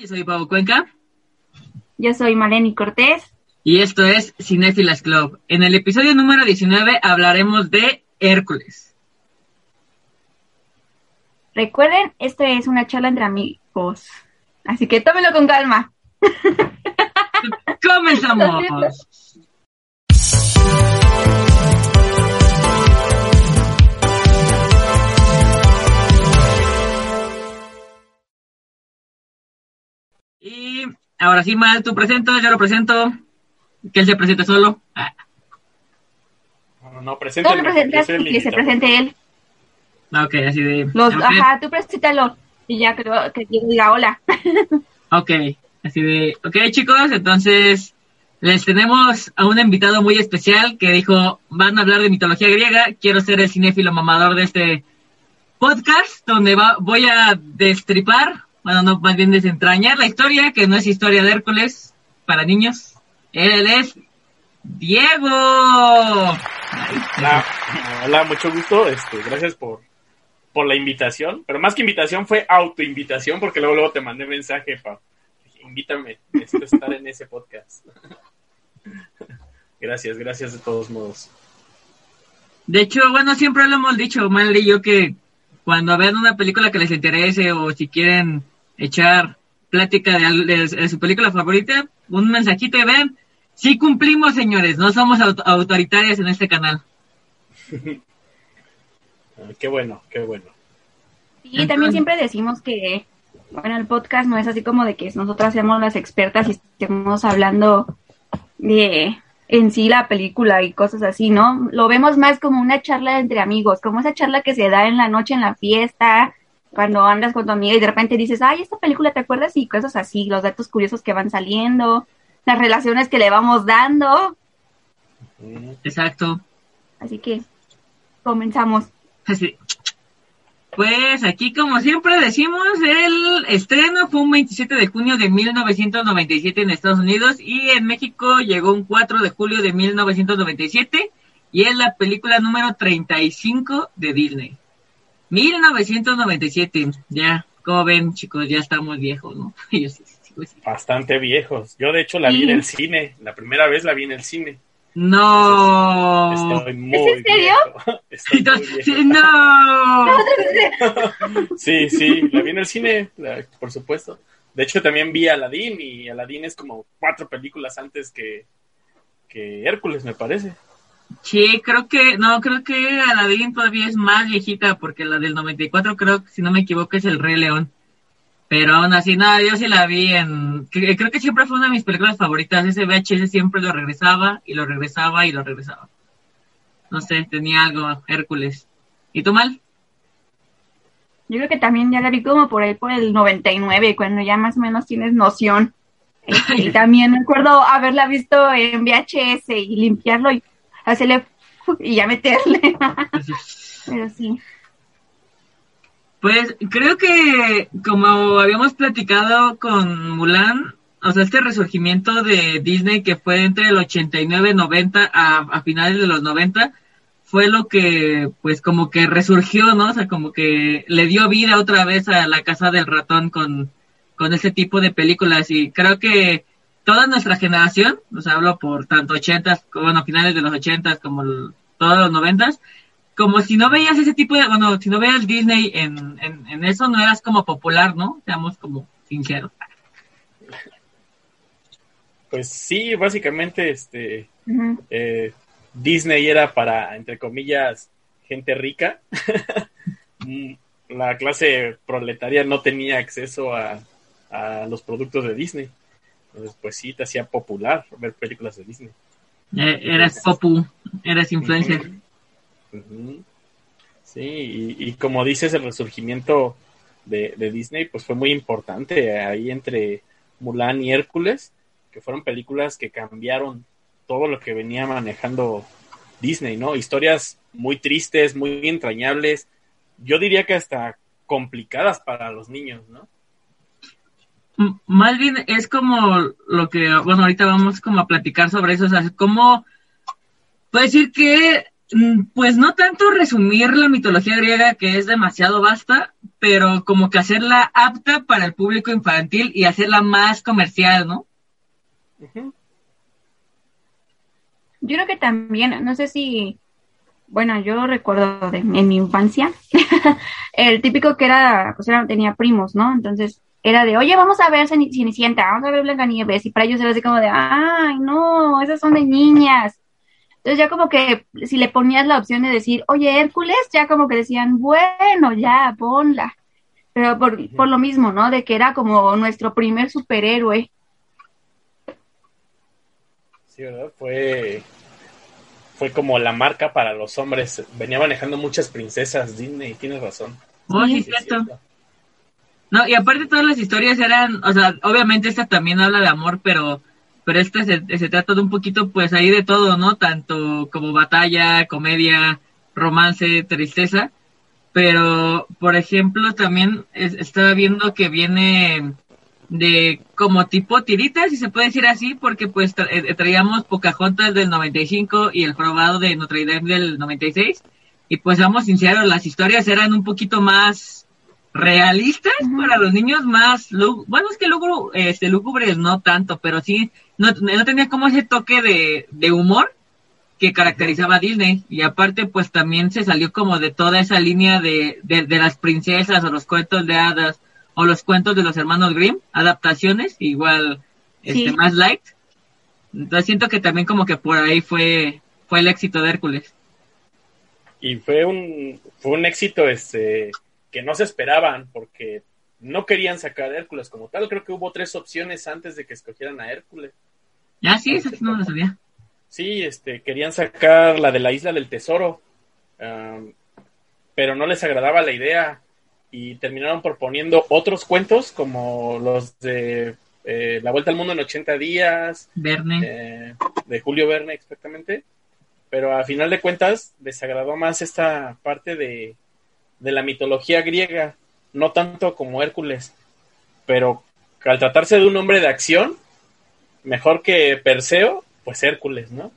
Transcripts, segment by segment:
Yo soy Pablo Cuenca. Yo soy Maleni Cortés. Y esto es Cinefilas Club. En el episodio número 19 hablaremos de Hércules. Recuerden, esto es una charla entre amigos. Así que tómenlo con calma. ¡Comenzamos! Y ahora sí, Mal, tú presento, yo lo presento. Que él se presente solo. Ah, No, no, preséntale. Tú lo presentas y que se presente él. ok, así de. Los, Ajá, tú preséntalo. Y ya creo que yo diga hola. Ok, así de. Ok, chicos, entonces. Les tenemos a un invitado muy especial que dijo: Van a hablar de mitología griega. Quiero ser el cinéfilo mamador de este podcast, donde va, voy a destripar, bueno, no, más bien desentrañar la historia, que no es historia de Hércules para niños. Él es Diego. Hola, hola, mucho gusto. Este, gracias por, por la invitación. Pero más que invitación fue autoinvitación, porque luego, luego te mandé mensaje para invítame, necesito estar en ese podcast. Gracias, gracias de todos modos. De hecho, bueno, siempre lo hemos dicho, Mal y yo, que cuando vean una película que les interese o si quieren echar plática de, al- de- de su película favorita, un mensajito y vean, sí cumplimos, señores, no somos aut- autoritarias en este canal. Ah, qué bueno, qué bueno. Y Entonces- también siempre decimos que, bueno, el podcast no es así como de que nosotras seamos las expertas y estemos hablando de en sí la película y cosas así, ¿no? Lo vemos más como una charla entre amigos, como esa charla que se da en la noche en la fiesta, cuando andas con tu amiga y de repente dices, ay, esta película, ¿te acuerdas? Y cosas así, los datos curiosos que van saliendo, las relaciones que le vamos dando. Exacto. Así que comenzamos. Así. Pues aquí, como siempre decimos, el estreno fue un 27 de junio de 1997 en Estados Unidos y en México llegó un 4 de julio de 1997 y es la película número 35 de Disney. 1997, ya, como ven chicos, ya estamos viejos, ¿no? Yo sí, sí, sí, sí. Bastante viejos. Yo, de hecho, la vi en el cine. La primera vez la vi en el cine. No. Estoy muy en serio? muy no. Sí, sí, la vi en el cine, por supuesto. De hecho, también vi Aladdin y Aladdin es como cuatro películas antes que, que Hércules, me parece. Sí, creo que, no, creo que Aladdin todavía es más viejita, porque la del 94 creo que, si no me equivoco, es El Rey León. Pero aún así, no, yo sí la vi en, creo que siempre fue una de mis películas favoritas, ese VHS siempre lo regresaba, y lo regresaba, y lo regresaba. No sé, tenía algo, Hércules. ¿Y tú mal? Yo creo que también ya la vi como por ahí por el 99, cuando ya más o menos tienes noción. Y también me acuerdo haberla visto en VHS y limpiarlo y hacerle y ya meterle. Pero sí. Pues creo que como habíamos platicado con Mulan, o sea, este resurgimiento de Disney que fue entre el 89 y 90 a, a finales de los 90 fue lo que pues como que resurgió, ¿no? O sea, como que le dio vida otra vez a la casa del ratón con, con ese tipo de películas y creo que toda nuestra generación, o sea, hablo por tanto 80s, como, bueno, finales de los 80s como el- todos los 90s, como si no veías ese tipo de, bueno, si no veías Disney en, en, en eso, no eras como popular, ¿no? Seamos como sinceros. Pues sí, básicamente, este, eh, Disney era para, entre comillas, gente rica. Mm, La clase proletaria no tenía acceso a, a los productos de Disney. Entonces, pues sí, te hacía popular ver películas de Disney. Eh, eras popu, eras influencer. Sí, y, y como dices, el resurgimiento de, de Disney, pues fue muy importante ahí entre Mulan y Hércules, que fueron películas que cambiaron todo lo que venía manejando Disney, ¿no? Historias muy tristes, muy entrañables, yo diría que hasta complicadas para los niños, ¿no? Más bien es como lo que, bueno, ahorita vamos como a platicar sobre eso, o sea, como, puede decir que, mm, pues no tanto resumir la mitología griega, que es demasiado vasta, pero como que hacerla apta para el público infantil y hacerla más comercial, ¿no? Yo creo que también, no sé si, bueno, yo recuerdo de, en mi infancia, el típico que era, pues era, tenía primos, ¿no? Entonces era de, oye, vamos a ver Cenicienta, vamos a ver Blancanieves, y para ellos era así como de, ay, no, esas son de niñas. Entonces ya como que si le ponías la opción de decir, oye, Hércules, ya como que decían, bueno, ya, ponla. Pero por, por lo mismo, ¿no? De que era como nuestro primer superhéroe. Sí, ¿verdad? Fue, fue como la marca para los hombres. Venía manejando muchas princesas Disney, tienes razón. Oh, sí, cierto. No, y aparte todas las historias eran, o sea, obviamente esta también habla de amor, pero pero esta se, se trata de un poquito pues ahí de todo, ¿no? Tanto como batalla, comedia, romance, tristeza. Pero, por ejemplo, también estaba viendo que viene de como tipo tiritas, si se puede decir así, porque pues eh, traíamos Pocahontas del 95 y el probado de Notre Dame del 96. Y pues vamos sinceros, las historias eran un poquito más realistas para los niños, más, bueno, es que luego, este, lúgubres no tanto, pero sí, no, no tenía como ese toque de, de humor que caracterizaba a Disney. Y aparte, pues también se salió como de toda esa línea de, de, de las princesas o los cuentos de hadas o los cuentos de los hermanos Grimm, adaptaciones, igual este, más light. Entonces siento que también como que por ahí fue, fue el éxito de Hércules. Y fue un, fue un éxito este, que no se esperaban porque no querían sacar a Hércules como tal. Creo que hubo tres opciones antes de que escogieran a Hércules. Ah, sí, eso no lo sabía. Sí, este, querían sacar la de la isla del tesoro, pero no les agradaba la idea y terminaron proponiendo otros cuentos como los de eh, La Vuelta al Mundo en 80 días. Verne. Eh, de Julio Verne, exactamente. Pero a final de cuentas les agradó más esta parte de, de la mitología griega, no tanto como Hércules. Pero al tratarse de un hombre de acción, mejor que Perseo, pues Hércules, ¿no?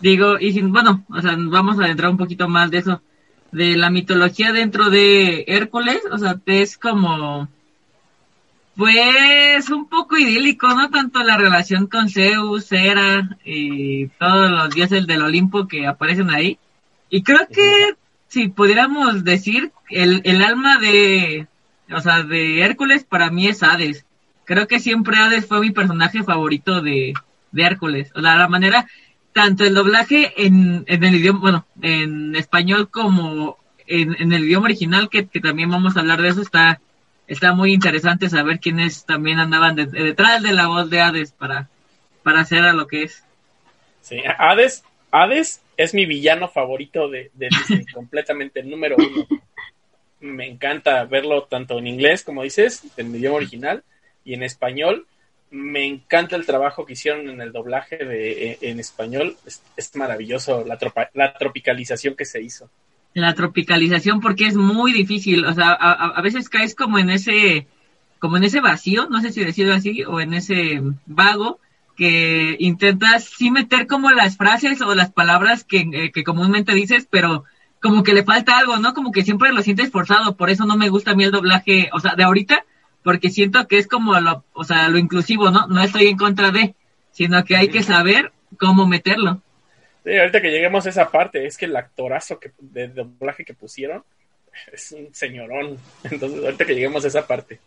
Digo, y sin, bueno, o sea, vamos a adentrar un poquito más de eso, de la mitología dentro de Hércules, o sea, es como, pues, un poco idílico, ¿no? Tanto la relación con Zeus, Hera y todos los dioses del Olimpo que aparecen ahí. Y creo que, si pudiéramos decir, el, el alma de, o sea, de Hércules para mí es Hades. Creo que siempre Hades fue mi personaje favorito de, de Hércules. O sea, la manera, tanto el doblaje en, en el idioma, bueno, en español como en, en el idioma original, que, que, también vamos a hablar de eso, está, está muy interesante saber quiénes también andaban detrás de la voz de Hades para, para hacer a lo que es. Sí, Hades, Hades es mi villano favorito de, de Disney, completamente el número uno. Me encanta verlo tanto en inglés, como dices, en el idioma original, y en español me encanta el trabajo que hicieron en el doblaje de, e, en, español. Es, maravilloso la, la tropicalización que se hizo. La tropicalización porque es muy difícil. O sea, a, a, veces caes como en ese, como en ese vacío, no sé si decirlo así, o en ese vago que intentas sí meter como las frases o las palabras que, eh, que comúnmente dices, pero como que le falta algo, ¿no? Como que siempre lo sientes forzado. Por eso no me gusta a mí el doblaje, o sea, de ahorita porque siento que es como lo, o sea, lo inclusivo, ¿no? No estoy en contra de, sino que hay que saber cómo meterlo. Sí, ahorita que lleguemos a esa parte, es que el actorazo que, de doblaje que pusieron es un señorón. Entonces, ahorita que lleguemos a esa parte.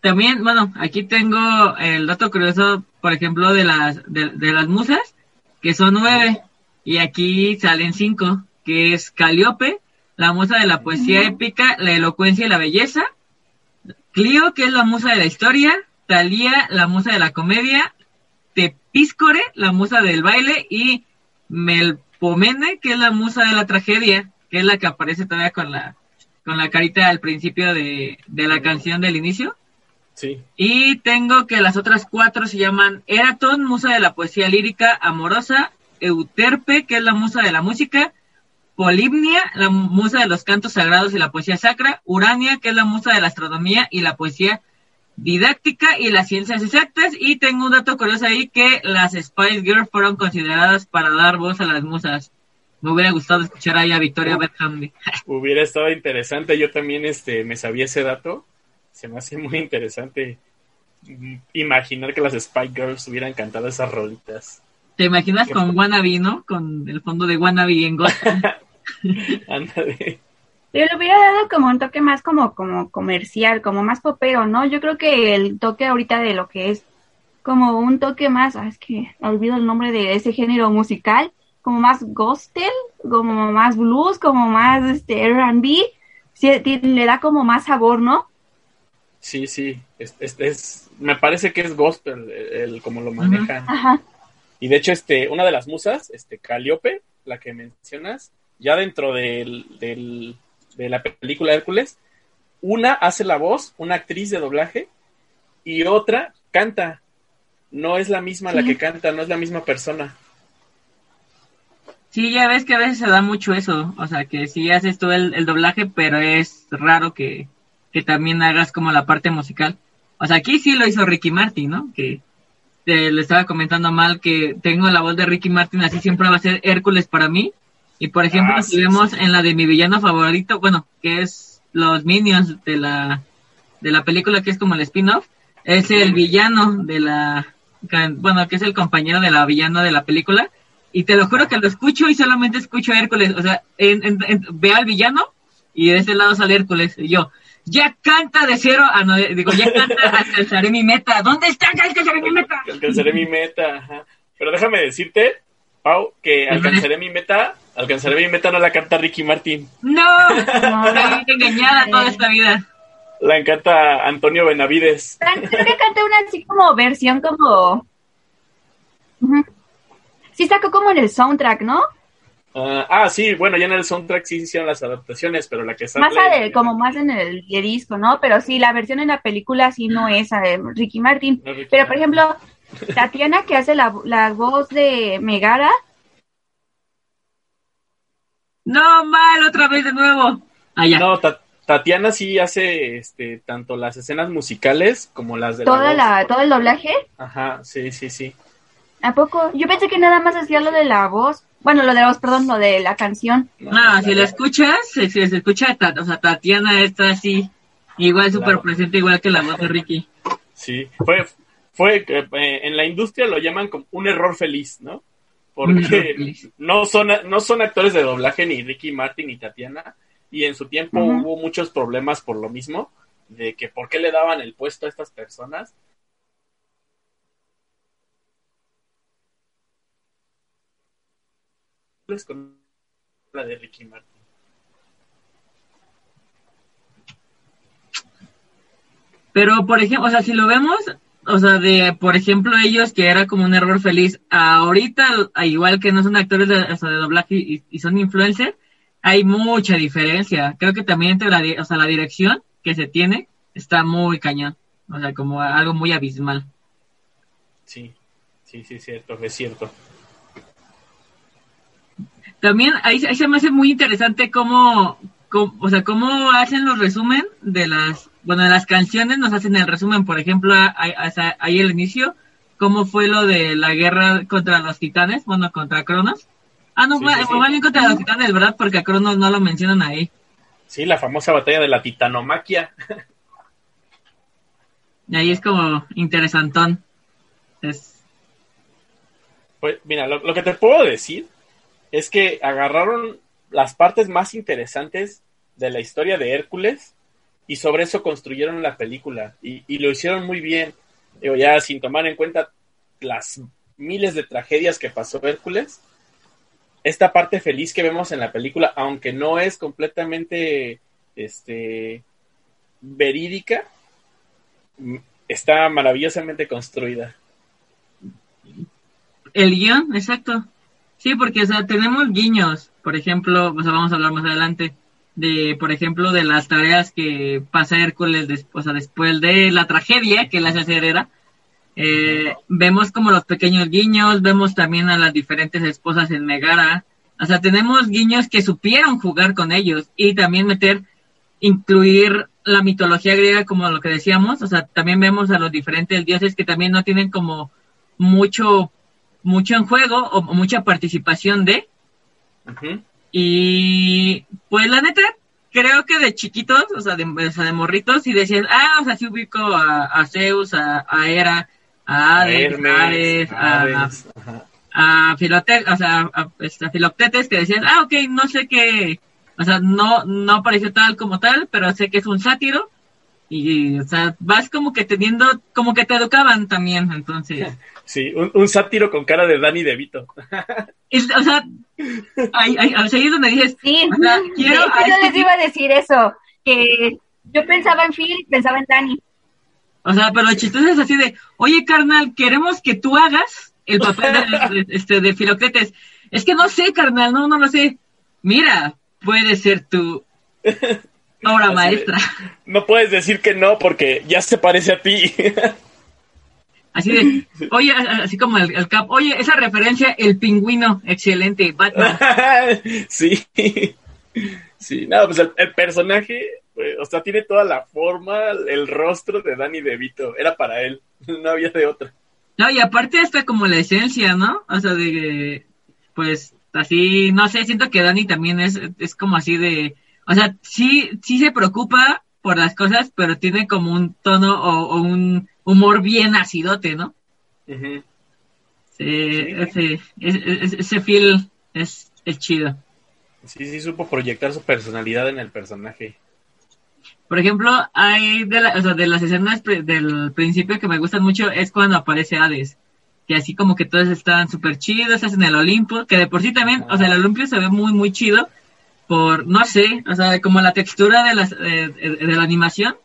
También, bueno, aquí tengo el dato curioso, por ejemplo, de las, de, de las musas, que son nueve, y aquí salen cinco, que es Caliope, la musa de la poesía épica, la elocuencia y la belleza. Clio, que es la musa de la historia. Talía, la musa de la comedia. Tepiscore, la musa del baile. Y Melpomene, que es la musa de la tragedia, que es la que aparece todavía con la, con la carita al principio de, de la canción del inicio. Sí. Y tengo que las otras cuatro se llaman Eraton, musa de la poesía lírica amorosa, Euterpe, que es la musa de la música, Polibnia, la musa de los cantos sagrados y la poesía sacra, Urania, que es la musa de la astronomía y la poesía didáctica y las ciencias exactas. Y tengo un dato curioso ahí que las Spice Girls fueron consideradas para dar voz a las musas. Me hubiera gustado escuchar ahí a Victoria Beckham. Hubiera estado interesante. Yo también este, me sabía ese dato. Se me hace muy interesante imaginar que las Spice Girls hubieran cantado esas rolitas. ¿Te imaginas con Wannabe, no? Con el fondo de Wannabe en Gotham. Ándale. Yo le hubiera dado como un toque más como, como comercial, como más popero, ¿no? Yo creo que el toque ahorita de lo que es como un toque más, ah, es que olvido el nombre de ese género musical, como más gospel, como más blues, como más este R&B, sí, le da como más sabor, ¿no? Sí, sí. Es, es- es- me parece que es gospel el, el como lo manejan. Ajá. Y de hecho, este, una de las musas, este, Caliope, la que mencionas, ya dentro del, del- de la película Hércules, una hace la voz, una actriz de doblaje, y otra canta. No es la misma la que canta, no es la misma persona. Sí, ya ves que a veces se da mucho eso. O sea, que sí haces tú el, el doblaje, pero es raro que, que también hagas como la parte musical. O sea, aquí sí lo hizo Ricky Martin, ¿no? Que eh, le estaba comentando mal que tengo la voz de Ricky Martin, así siempre va a ser Hércules para mí. Y por ejemplo, Ah, si sí, vemos sí. en la de mi villano favorito, bueno, que es los Minions de la, de la película que es como el spin-off, es el villano de la, bueno, que es el compañero de la villana de la película. Y te lo juro que lo escucho y solamente escucho a Hércules. O sea, en, en- en- ve al villano y de ese lado sale Hércules. Y yo, ya canta de cero. Ah, no, digo, ya canta, alcanzaré mi meta. ¿Dónde está? Alcanzaré mi meta. Alcanzaré mi meta. ajá. Pero déjame decirte, Pau, que alcanzaré mi meta. Alcanzaré mi meta no la canta Ricky Martin. No, estoy engañada toda esta vida. La encanta Antonio Benavides. Creo que canté una así como versión como... Sí sacó como en el soundtrack, ¿no? Ah, ah, sí, bueno, ya en el soundtrack sí hicieron las adaptaciones, pero la que sale... Más ade- como más en el disco, ¿no? Pero sí, la versión en la película sí no es eh, Ricky Martin. No, Ricky Pero, por ejemplo, Tatiana, que hace la, la voz de Megara, No, mal, otra vez de nuevo. Ah. No, Ta- Tatiana sí hace este, tanto las escenas musicales como las de toda la, la, voz. todo el doblaje, Ajá, sí, sí, sí. ¿a poco? Yo pensé que nada más hacía lo de la voz. Bueno, lo de la voz, perdón, lo de la canción. No, la si la voz. escuchas, si si se escucha, o sea, Tatiana está así, igual súper Claro. presente, igual que la voz de Ricky. Sí, fue, fue eh, en la industria lo llaman como un error feliz, ¿no? Porque no son, no son actores de doblaje ni Ricky Martin ni Tatiana, y en su tiempo hubo muchos problemas por lo mismo, de que por qué le daban el puesto a estas personas. con la de Ricky Martin. Pero, por ejemplo, o sea, si lo vemos, o sea, de, por ejemplo, ellos que era como un error feliz, ahorita, igual que no son actores de, o sea, de doblaje y, y son influencers, hay mucha diferencia. Creo que también entre la, o sea, la dirección que se tiene está muy cañón. O sea, como algo muy abismal. Sí, sí, sí, cierto, es cierto. También ahí, ahí se me hace muy interesante cómo, cómo- o sea, cómo hacen los resumen de las, bueno, las canciones nos hacen el resumen, por ejemplo, ahí, hasta ahí el inicio, cómo fue lo de la guerra contra los titanes, bueno, contra Cronos. Ah, no, Sí, fue sí, sí. contra los titanes, ¿verdad? Porque a Cronos no lo mencionan ahí. Sí, la famosa batalla de la titanomaquia. Y ahí es como interesantón. Es, Pues mira, lo, lo que te puedo decir es que agarraron las partes más interesantes de la historia de Hércules y sobre eso construyeron la película y, lo hicieron muy bien. Ya sin tomar en cuenta las miles de tragedias que pasó Hércules, esta parte feliz que vemos en la película, aunque no es completamente este, verídica, está maravillosamente construida. el guion, exacto. Sí, porque, o sea, tenemos guiños, por ejemplo, vamos a hablar más adelante, de, por ejemplo, de las tareas que pasa Hércules después, después de la tragedia que le hace hacer Hera. Eh, vemos como los pequeños guiños, vemos también a las diferentes esposas en Megara. O sea, tenemos guiños que supieron jugar con ellos y también meter, incluir la mitología griega como lo que decíamos. O sea, también vemos a los diferentes dioses que también no tienen como mucho, mucho en juego o mucha participación de. Y pues la neta, creo que de chiquitos, o sea, de, de morritos, y decían, ah, o sea, sí ubico a, Zeus, a, a Hera, a Hades, a, Hades, a, a, Filote, o sea, a, este, a, Filoctetes, que decían, ah, ok, no sé qué, o sea, no, no apareció tal como tal, pero sé que es un sátiro, y, o sea, vas como que teniendo, como que te educaban también, entonces. Sí, un, un sátiro con cara de Danny DeVito. o sea, ahí, ahí, es donde dices, sí, o sea, quiero yo les iba a decir eso, que yo pensaba en Phil y pensaba en Danny. O sea, pero lo chistoso es así de, oye, carnal, queremos que tú hagas el papel de, este, de Filoctetes. Es que no sé, carnal, no, no lo sé. Mira, puede ser tu obra maestra. no puedes decir que no porque ya se parece a ti. Así de, oye, así como el, cap, oye, esa referencia, el pingüino, excelente, Batman. sí, sí, no, pues el, personaje, pues, o sea, tiene toda la forma, el rostro de Danny DeVito, era para él, no había de otra. No, y aparte está como la esencia, ¿no? O sea, de, pues, así, no sé, siento que Danny también es, es como así de, o sea, sí, sí se preocupa por las cosas, pero tiene como un tono o un humor bien acidote, ¿no? sí, Ese, ese, feel es, es chido. Sí, sí, supo proyectar su personalidad en el personaje. Por ejemplo, hay de, o sea, de las escenas del principio que me gustan mucho es cuando aparece Hades. Que así como que todos están súper chidos, hacen el Olimpo, que de por sí también, o sea, el Olimpio se ve muy, muy chido por, no sé, o sea, como la textura de, las, de la animación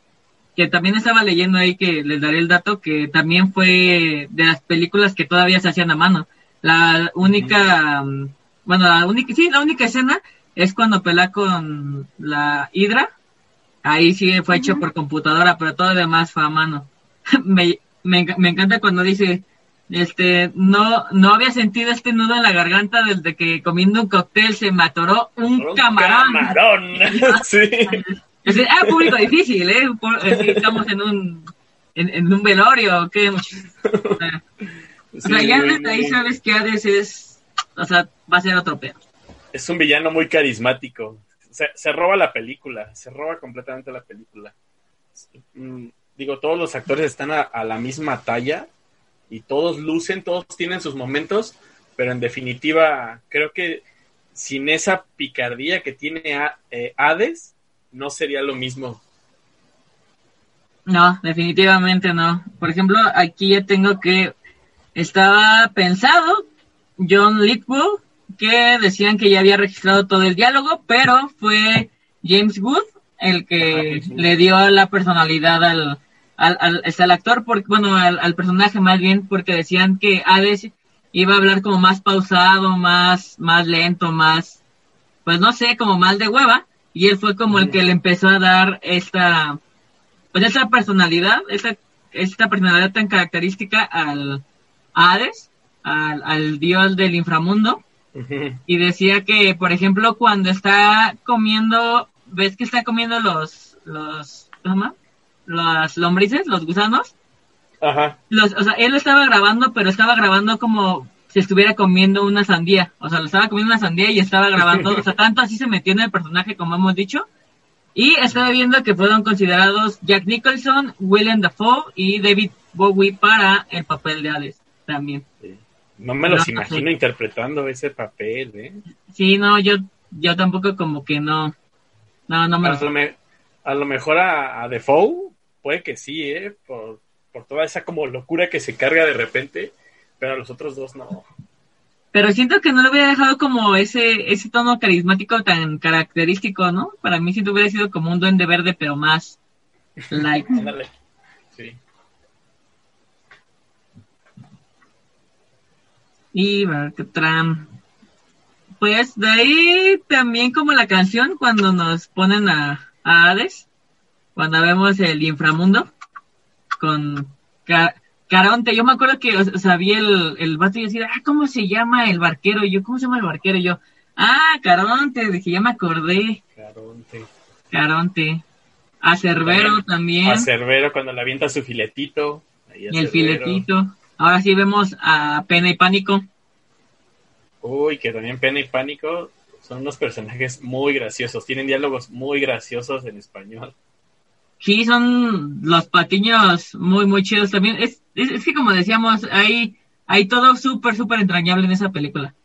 que también estaba leyendo ahí que les daré el dato que también fue de las películas que todavía se hacían a mano. La única, mm, bueno, la única, sí, la única escena es cuando pelea con la Hidra. Ahí sí fue hecho por computadora, pero todo lo demás fue a mano. me, me, me, encanta cuando dice, este, no, no había sentido este nudo en la garganta desde que comiendo un cóctel se me atoró un, un camarón. camarón. sí. Es ah, público difícil, ¿eh? estamos en un, en, un velorio, ¿qué? O sea, ya desde ahí sabes que Hades es, o sea, va a ser otro pedo. Es un villano muy carismático. Se, se roba la película, se roba completamente la película. Mm, digo, todos los actores están a, la misma talla y todos lucen, todos tienen sus momentos, pero en definitiva, creo que sin esa picardía que tiene eh, Hades, no sería lo mismo. No, definitivamente no. Por ejemplo, aquí ya tengo que estaba pensado John Litwood que decían que ya había registrado todo el diálogo, pero fue James Wood el que le dio la personalidad al, al, al, este, actor, porque, bueno, al, al, personaje más bien, porque decían que Hades iba a hablar como más pausado, más, más lento, más, pues no sé, como más de hueva, y él fue como el que le empezó a dar esta, pues esta personalidad, esta, esta personalidad tan característica al Hades, al, al dios del inframundo, y decía que, por ejemplo, cuando está comiendo, ves que está comiendo los, los, ¿cómo? Las lombrices, los gusanos. Ajá. Los, o sea, él estaba grabando, pero estaba grabando como si estuviera comiendo una sandía. O sea, lo estaba comiendo una sandía y estaba grabando. o sea, tanto así se metió en el personaje como hemos dicho. Y estaba viendo que fueron considerados Jack Nicholson, William Dafoe y David Bowie para el papel de Hades también. No me los imagino interpretando ese papel, ¿eh? Sí, no, yo, yo tampoco como que no. No, no me, a, lo, a lo mejor a, a Defoe puede que sí, ¿eh? Por, por toda esa como locura que se carga de repente pero a los otros dos no. Pero siento que no le hubiera dejado como ese, ese tono carismático tan característico, ¿no? Para mí siento hubiera sido como un duende verde, pero más light. sí. Y Tram. pues de ahí también como la canción cuando nos ponen a, a Hades, cuando vemos el inframundo con Caronte. Yo me acuerdo que o sea, vi el, el vato y decía, ah, ¿cómo se llama el barquero? Y yo, ¿cómo se llama el barquero? Y yo, ah, Caronte, dije, ya me acordé, Caronte. Caronte. A Cerbero también. A Cerbero cuando le avienta su filetito. Ahí y el filetito. Ahora sí vemos a Pena y Pánico. Uy, que también Pena y Pánico son unos personajes muy graciosos. Tienen diálogos muy graciosos en español. Sí, son los patiños muy, muy chidos también. Es, es, es que como decíamos, hay, hay todo súper, súper entrañable en esa película.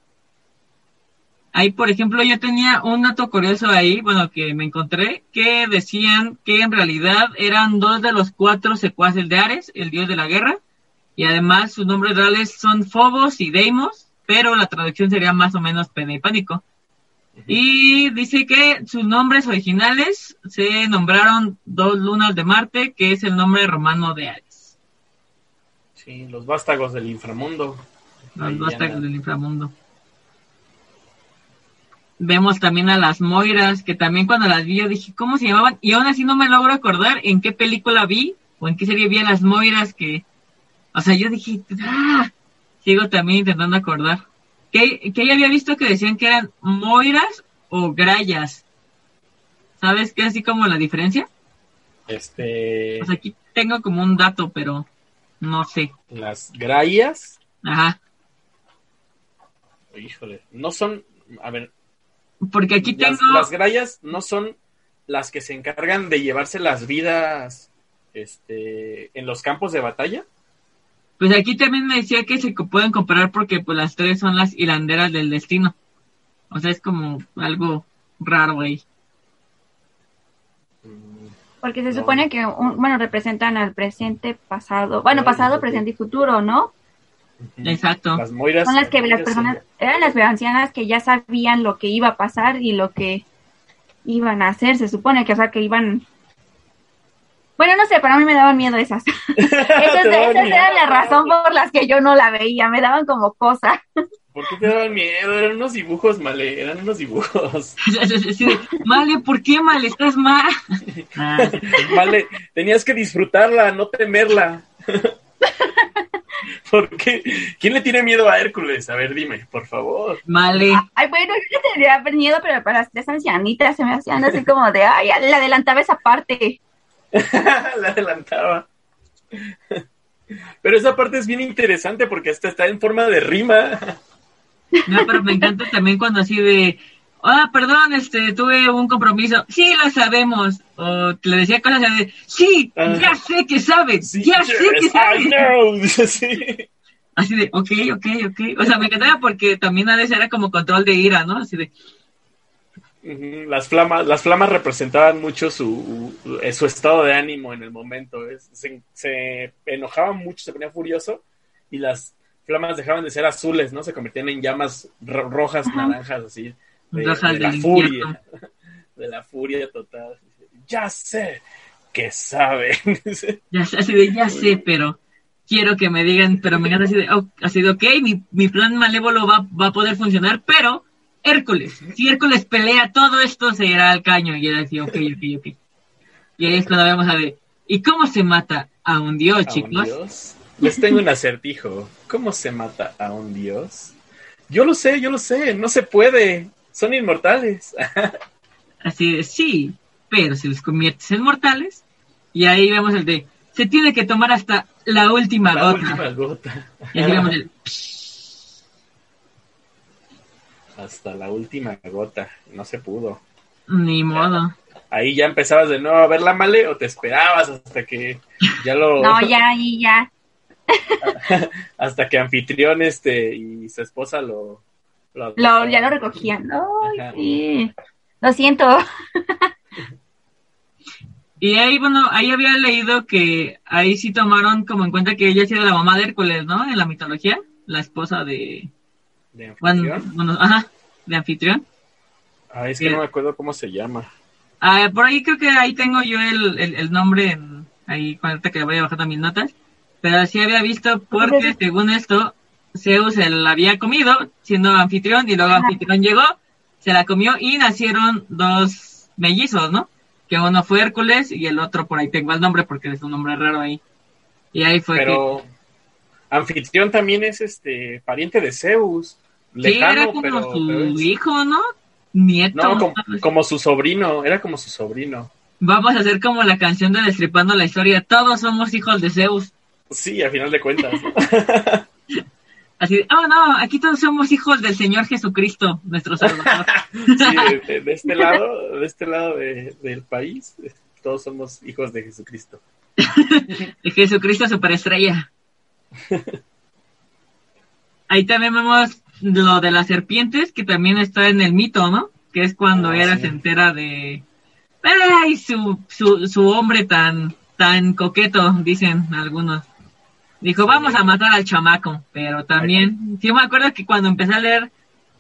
Ahí, por ejemplo, yo tenía un dato curioso ahí, bueno, que me encontré, que decían que en realidad eran dos de los cuatro secuaces de Ares, el dios de la guerra, y además sus nombres reales son Phobos y Deimos, pero la traducción sería más o menos Pena y Pánico. Y dice que sus nombres originales se nombraron dos lunas de Marte, que es el nombre romano de Ares. Sí, los vástagos del inframundo. Los Ahí vástagos del inframundo. Vemos también a las Moiras, que también cuando las vi yo dije, ¿cómo se llamaban? Y aún así no me logro acordar en qué película vi o en qué serie vi a las Moiras que... O sea, yo dije, ¡ah! Sigo también intentando acordar. Que, que ya había visto que decían que eran Moiras o Grayas. ¿Sabes qué? Así como la diferencia. Este, Pues aquí tengo como un dato, pero no sé. las grayas, Ajá. híjole, no son, a ver, Porque aquí las, tengo... las grayas no son las que se encargan de llevarse las vidas este, en los campos de batalla. Pues aquí también me decía que se pueden comparar porque pues las tres son las hilanderas del destino. O sea, es como algo raro ahí. Porque se No. supone que, un- bueno, representan al presente, pasado, bueno, pasado, presente y futuro, ¿no? Exacto. Las moiras. Son las que las moiras, personas, eran las ancianas que ya sabían lo que iba a pasar y lo que iban a hacer, se supone que, o sea, que iban... Bueno, no sé, para mí me daban miedo esas. esas esas miedo. eran la razón por las que yo no la veía, me daban como cosa. ¿Por qué te daban miedo? Eran unos dibujos, Male, eran unos dibujos. Male, ¿por qué Male? ¿Estás mal? Ah, Male, tenías que disfrutarla, no temerla. ¿Por qué? ¿Quién le tiene miedo a Hércules? A ver, dime, por favor. Male. Ay, bueno, yo le tendría miedo, pero para las tres ancianitas se me hacían así como de, ay, le adelantaba esa parte. La adelantaba. Pero esa parte es bien interesante porque hasta está en forma de rima. No, pero me encanta también cuando así de, ah, perdón, este, tuve un compromiso. Sí, lo sabemos. O le decía cosas así de, sí, Ah. ya sé que sabes, Sí, ya sé que sabes. Sí. Así de, ok, ok, ok. O sea, me encantaba porque también a veces era como control de ira, ¿no? Así de, Las flamas, las flamas representaban mucho su, su estado de ánimo en el momento. Se, se enojaba mucho, se ponía furioso y las flamas dejaban de ser azules, ¿no? Se convertían en llamas ro- rojas, naranjas, así. De, de la furia. De la furia total. Ya sé que saben. ya sé, así de, ya sé, pero quiero que me digan, pero me encanta así de, oh, así de, ok, mi, mi plan malévolo va, va a poder funcionar, pero Hércules, si Hércules pelea, todo esto se irá al caño. Y era así, ok, ok, ok. Y ahí es cuando vemos a ver, ¿y cómo se mata a un dios, ¿A un chicos? dios? Les tengo un acertijo. ¿Cómo se mata a un dios? Yo lo sé, yo lo sé. No se puede. Son inmortales. Así de, sí, pero si los conviertes en mortales, y ahí vemos el de, se tiene que tomar hasta la última La gota. última gota. Y así vemos el, Hasta la última gota. No se pudo. ni modo. Ahí ya empezabas de nuevo a ver la male o te esperabas hasta que ya lo. No, ya, ahí ya. hasta que anfitrión este y su esposa lo. lo Lo, ya lo recogían. Ay, sí. Lo siento. Y ahí, bueno, ahí había leído que ahí sí tomaron como en cuenta que ella sí era la mamá de Hércules, ¿no? En la mitología, la esposa de, de bueno, anfitrión. bueno, ajá, de anfitrión. Ah, es que no me acuerdo cómo se llama. Ah, por ahí creo que ahí tengo yo el, el, el nombre, en, ahí cuenta que voy a bajar mis notas. Pero sí había visto porque según esto, Zeus se la había comido siendo anfitrión y luego anfitrión llegó, se la comió y nacieron dos mellizos, ¿no? Que uno fue Hércules y el otro por ahí tengo el nombre porque es un nombre raro ahí. Y ahí fue Pero anfitrión también es este pariente de Zeus. Que... Sí, Lejano, era como pero, su pero hijo, ¿no? Nieto. No, como, como su sobrino, era como su sobrino. Vamos a hacer como la canción de Destripando la Historia. Todos somos hijos de Zeus. Sí, a final de cuentas. ¿no? Así de, oh no, aquí todos somos hijos del Señor Jesucristo, nuestro Salvador. Sí, de, este lado, de este lado de- del país, todos somos hijos de Jesucristo. de Jesucristo superestrella. Ahí también vemos lo de las serpientes, que también está en el mito, ¿no? Que es cuando Ah, Hera sí. se entera de... ¡Ay, su, su, su hombre tan, tan coqueto! Dicen algunos. Dijo, vamos a matar al chamaco. Pero también, sí me acuerdo que cuando empecé a leer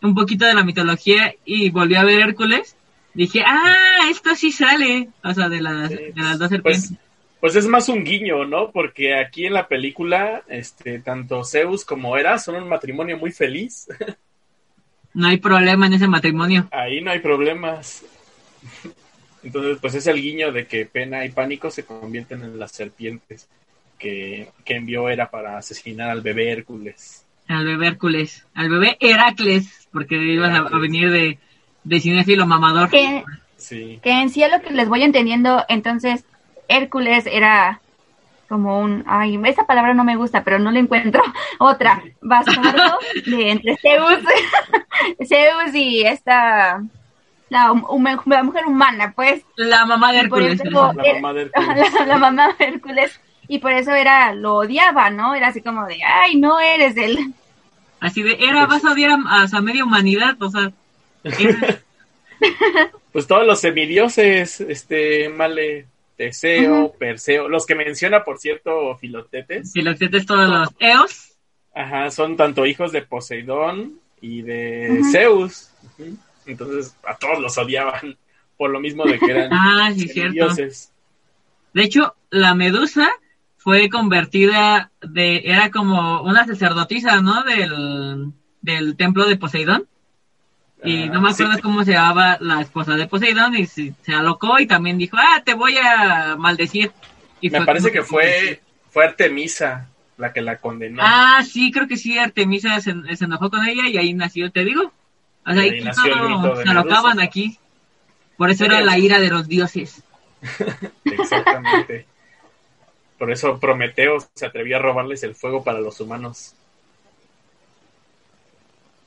un poquito de la mitología y volví a ver Hércules, dije, ¡ah, esto sí sale! O sea, de las, de las dos serpientes. Pues, pues es más un guiño, ¿no? Porque aquí en la película, este, tanto Zeus como Hera son un matrimonio muy feliz. No hay problema en ese matrimonio. Ahí no hay problemas. Entonces, pues es el guiño de que pena y pánico se convierten en las serpientes que, que envió Hera para asesinar al bebé Hércules. Al bebé Hércules. Al bebé Heracles, porque ibas a, venir de, de cinéfilo mamador. Que, Sí. que en sí a lo que les voy entendiendo, entonces Hércules era como un, ay, esa palabra no me gusta, pero no le encuentro otra, bastardo de entre Zeus, Zeus y esta, la, mujer humana, pues, La mamá de Hércules. eso- La Era- mamá de Hércules. la, la mamá de Hércules, y por eso era, lo odiaba, ¿no? Era así como de, ay, no eres él. Así de, era, vas a odiar a, a media humanidad, o sea. era- Pues todos los semidioses, este, Male, Teseo, Perseo, los que menciona, por cierto, Filotetes, sientes todos los Eos, ajá, son tanto hijos de Poseidón y de. Zeus. Entonces, a todos los odiaban por lo mismo de que eran Ah, sí, semidioses. De hecho, la medusa fue convertida de, era como una sacerdotisa, ¿no? Del, del templo de Poseidón. Y Ah, no me sí, acuerdo cómo se llamaba la esposa de Poseidón y se, se alocó y también dijo, ah, te voy a maldecir. Y Me parece que fue, fue Artemisa la que la condenó. Ah, sí, creo que sí, Artemisa se, se enojó con ella y ahí nació, te digo. O sea, ahí todo se alocaban aquí. Por eso era la ira de los dioses. Exactamente. Por eso Prometeo se atrevió a robarles el fuego para los humanos.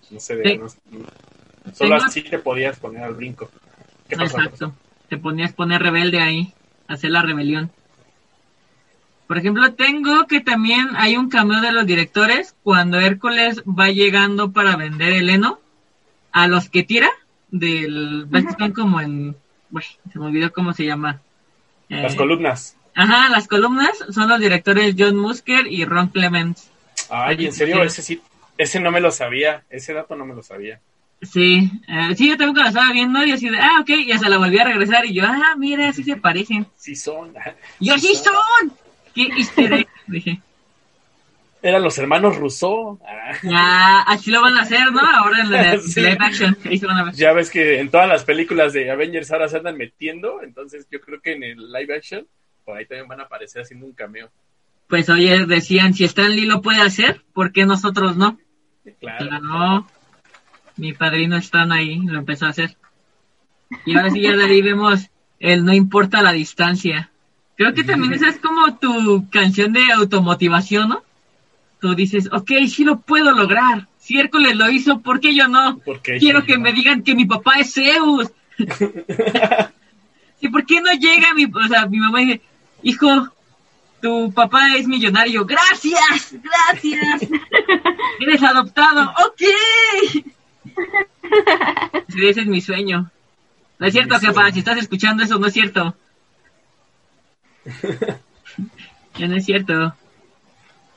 No sé, Sí. no- solo Tengo- así te podías poner al brinco. ¿Qué pasó? Exacto. Te ponías poner rebelde ahí, hacer la rebelión. Por ejemplo, tengo que también hay un cameo de los directores cuando Hércules va llegando para vender el heno a los que tira del como en uy, se me olvidó cómo se llama. Eh, Las columnas. Ajá, las columnas son los directores John Musker y Ron Clements. Ay, en serio, ese sí, ese no me lo sabía, ese dato no me lo sabía. Sí, eh, sí, yo cuando la estaba viendo y así de, ah, ok, y hasta la volví a regresar y yo, ah, mira, así se parecen. Sí son. Yo, sí son. ¿Qué easter? Dije, Eran los hermanos Rousseau. Ah, ya, así lo van a hacer, ¿no? Ahora en la Sí. live action, ahí se van a ver. Ya ves que en todas las películas de Avengers ahora se andan metiendo, entonces yo creo que en el live action por ahí también van a aparecer haciendo un cameo. Pues oye, decían, si Stan Lee lo puede hacer, ¿por qué nosotros no? Claro. Claro, mi padrino Stan ahí lo empezó a hacer. Y ahora sí ya de ahí vemos el no importa la distancia. Creo que también esa es como tu canción de automotivación, ¿no? Tú dices, ok, sí lo puedo lograr. Si Hércules lo hizo, ¿por qué yo no? Porque Quiero yo que no. me digan que mi papá es Zeus. ¿Y por qué no llega mi, o sea, mi mamá dice, hijo, tu papá es millonario. Gracias, gracias. Eres adoptado. Ok. Ese es mi sueño. No es cierto, jefa, sueño. si estás escuchando eso, no es cierto. Ya no es cierto.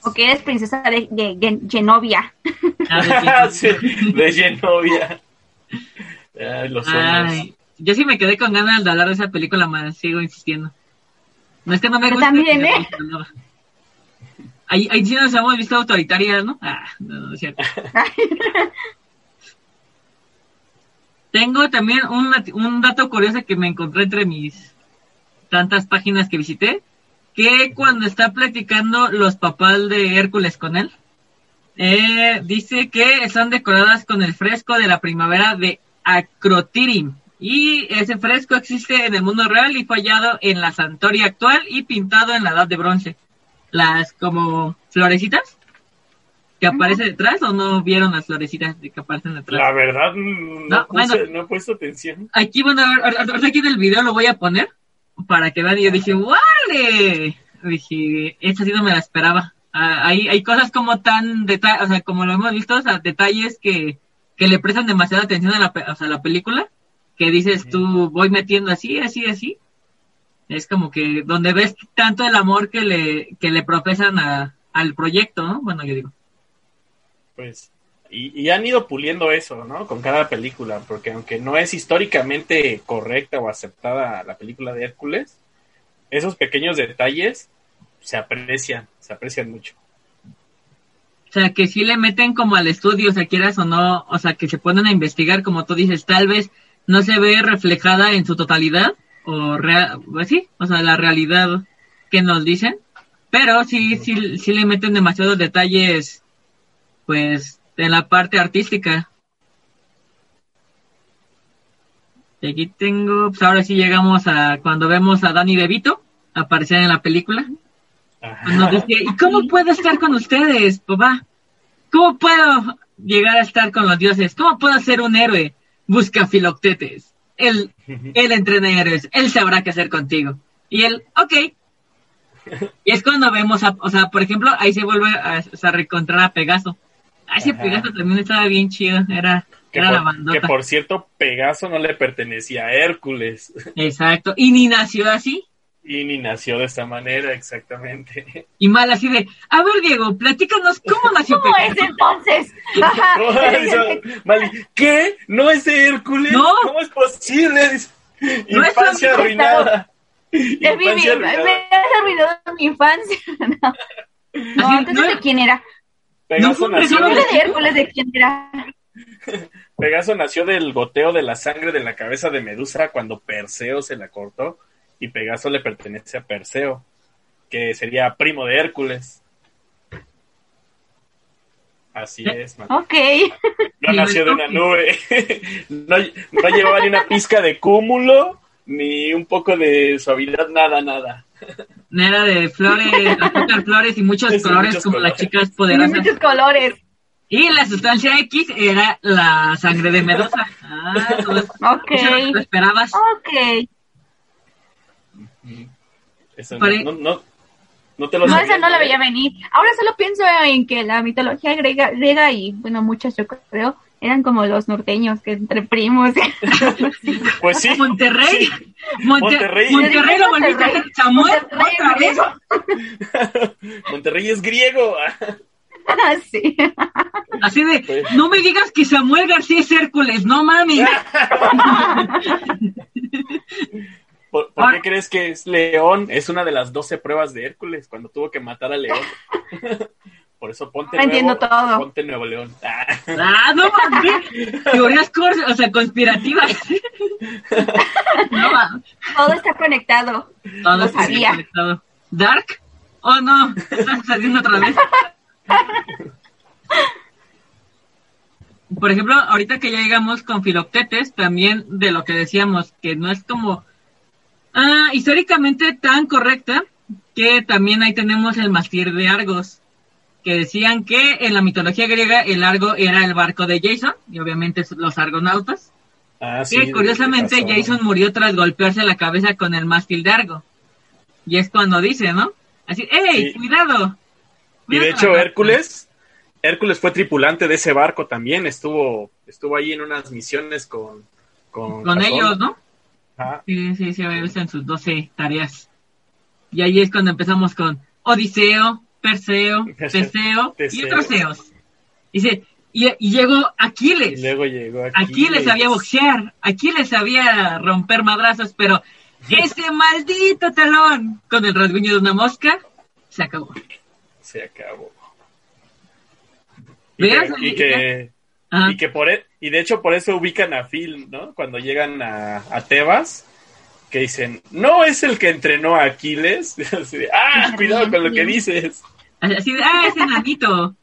O que eres princesa de, de- de Genovia. Ah, de sí, de Genovia. Ay, los. Ay, yo sí me quedé con ganas de hablar de esa película, más sigo insistiendo. No es que no me guste. también, ¿eh? no. ahí, ahí sí nos hemos visto autoritarias, ¿no? Ah, no, no es cierto. Tengo también un, dato curioso que me encontré entre mis tantas páginas que visité, que cuando está platicando los papás de Hércules con él, eh, dice que están decoradas con el fresco de la primavera de Acrotirim. Y ese fresco existe en el mundo real y fue hallado en la Santoria actual y pintado en la Edad de Bronce. Las como florecitas que aparecen detrás o no vieron las florecitas que aparecen detrás. La verdad, no, No, puse- bueno. no he puesto atención. Aquí, bueno, ahor- ahor- ahorita aquí en el video lo voy a poner para que vean. Y yo dije, ¡vale! Dije, esta sí no me la esperaba. Ah, hay, hay cosas como tan deta o sea, como lo hemos visto, o sea, detalles que, que le prestan demasiada atención a la, pe- o sea, a la película, que dices tú, voy metiendo así, así, así. Es como que donde ves tanto el amor que le, que le profesan a, al proyecto, ¿no? Bueno, yo digo. Pues, y, han ido puliendo eso, ¿no? Con cada película, porque aunque no es históricamente correcta o aceptada la película de Hércules, esos pequeños detalles se aprecian, se aprecian mucho. O sea, que sí le meten como al estudio, o sea, quieras o no, o sea, que se ponen a investigar, como tú dices, tal vez no se ve reflejada en su totalidad, o real, pues sí, o sea, la realidad que nos dicen, pero sí, sí, sí le meten demasiados detalles, pues, en la parte artística. Y aquí tengo, pues ahora sí llegamos a cuando vemos a Danny DeVito aparecer en la película. Nos dice, ¿y cómo puedo estar con ustedes, papá? ¿Cómo puedo llegar a estar con los dioses? ¿Cómo puedo ser un héroe? Busca a Filoctetes. Él, él entrena héroes. Él sabrá qué hacer contigo. Y él, ok. Y es cuando vemos a, o sea, por ejemplo, ahí se vuelve a reencontrar a Pegaso. Ah, ese Ajá. Pegaso también estaba bien chido. Era, Que era la bandota. que por cierto, Pegaso no le pertenecía a Hércules Exacto. Y ni nació así. y ni nació de esta manera exactamente. Y mal así de, a ver, Diego, platícanos cómo nació ¿Cómo Pegaso. es entonces? Ajá. Mali, ¿qué? ¿No es de Hércules? No. ¿Cómo es posible? No Infancia arruinada. Es mi, Infancia me arruinada. has arruinado mi infancia. No, no entonces no- de quién era. Pegaso, No, nació de Hércules de quién era. Pegaso nació del goteo de la sangre de la cabeza de Medusa cuando Perseo se la cortó y Pegaso le pertenece a Perseo, que sería primo de Hércules. Así es. Ok. No nació de una nube. No, no llevaba ni una pizca de cúmulo, ni un poco de suavidad, nada, nada. Era de flores, azúcar, flores y muchos Sí, colores muchos como colores. las chicas poderosas. muchos colores. Y la sustancia X era la sangre de Medusa. Ah, todo eso- Ok. eso lo esperabas. Ok. Eso no, no, no, no te lo No, sabías, esa no la ¿eh? veía venir. Ahora solo pienso en que la mitología griega, griega y, bueno, muchas yo creo, eran como los norteños, que entre primos. Pues sí. Monterrey. Sí. Monte- Monterrey. Monterrey lo volviste a hacer Samuel Monterrey, otra vez. griego. Monterrey es griego. sí. Así de, Pues- no me digas que Samuel García es Hércules, no mami. ¿Por, por Ah. qué crees que es León? Es una de las 12 pruebas de Hércules cuando tuvo que matar a León. Por eso ponte Ahora nuevo, entiendo todo. ponte Nuevo León. Ah, Ah, no mames. Teorías cor- o sea, conspirativas. No mames. Todo está conectado. Todo Lo está sabía. conectado. ¿Dark? Oh no, estás saliendo otra vez. Por ejemplo, ahorita que ya llegamos con Filoctetes, también de lo que decíamos, que no es como ah, históricamente tan correcta, que también ahí tenemos el mástil de Argos, que decían que en la mitología griega el Argo era el barco de Jason, y obviamente los argonautas. ah, Que sí, curiosamente. Jason murió tras golpearse la cabeza con el mástil de Argo. Y es cuando dice, ¿no? Así, ¡ey, Sí. cuidado! Y de hecho, Hércules, Hércules fue tripulante de ese barco también. Estuvo, estuvo ahí en unas misiones con, con, ellos, ¿no? Ajá. Sí, sí, sí, en sus 12 tareas. Y ahí es cuando empezamos con Odiseo, Perseo, Teseo y otros Zeos. Dice, y, y llegó Aquiles. luego llegó aquí. Aquiles sabía boxear, Aquiles sabía romper madrazos, pero ese maldito talón con el rasguño de una mosca se acabó. se acabó. Y que, y que, y que por e- y de hecho por eso ubican a Phil, ¿no? Cuando llegan a, a Tebas, que dicen, no es el que entrenó a Aquiles. Así de, ah, cuidado con lo que dices. Así de, ah, ese nanito.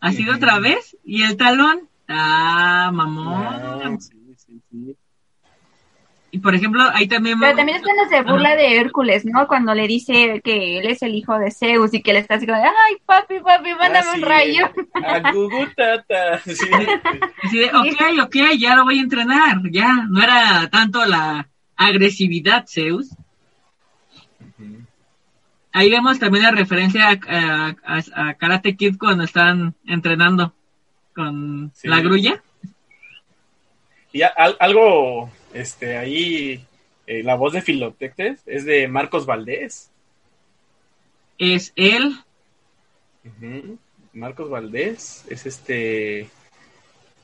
Así de otra vez. ¿Y el talón? Ah, mamón. Sí, sí, sí. Y por ejemplo, ahí también... Pero también es cuando se burla de Hércules, ¿no? Cuando le dice que él es el hijo de Zeus y que le está así como, de, ay, papi, papi, mándame Ah, un sí, rayo. A Gugu Tata. Sí. Así de, ok, ok, ya lo voy a entrenar. Ya, no era tanto la agresividad, Zeus. Ahí vemos también la referencia a, a- a- a Karate Kid cuando están entrenando con Sí. la grulla. Y al- algo, este, ahí, eh, la voz de Filoctetes es de Marcos Valdés. Es él. Marcos Valdés es este,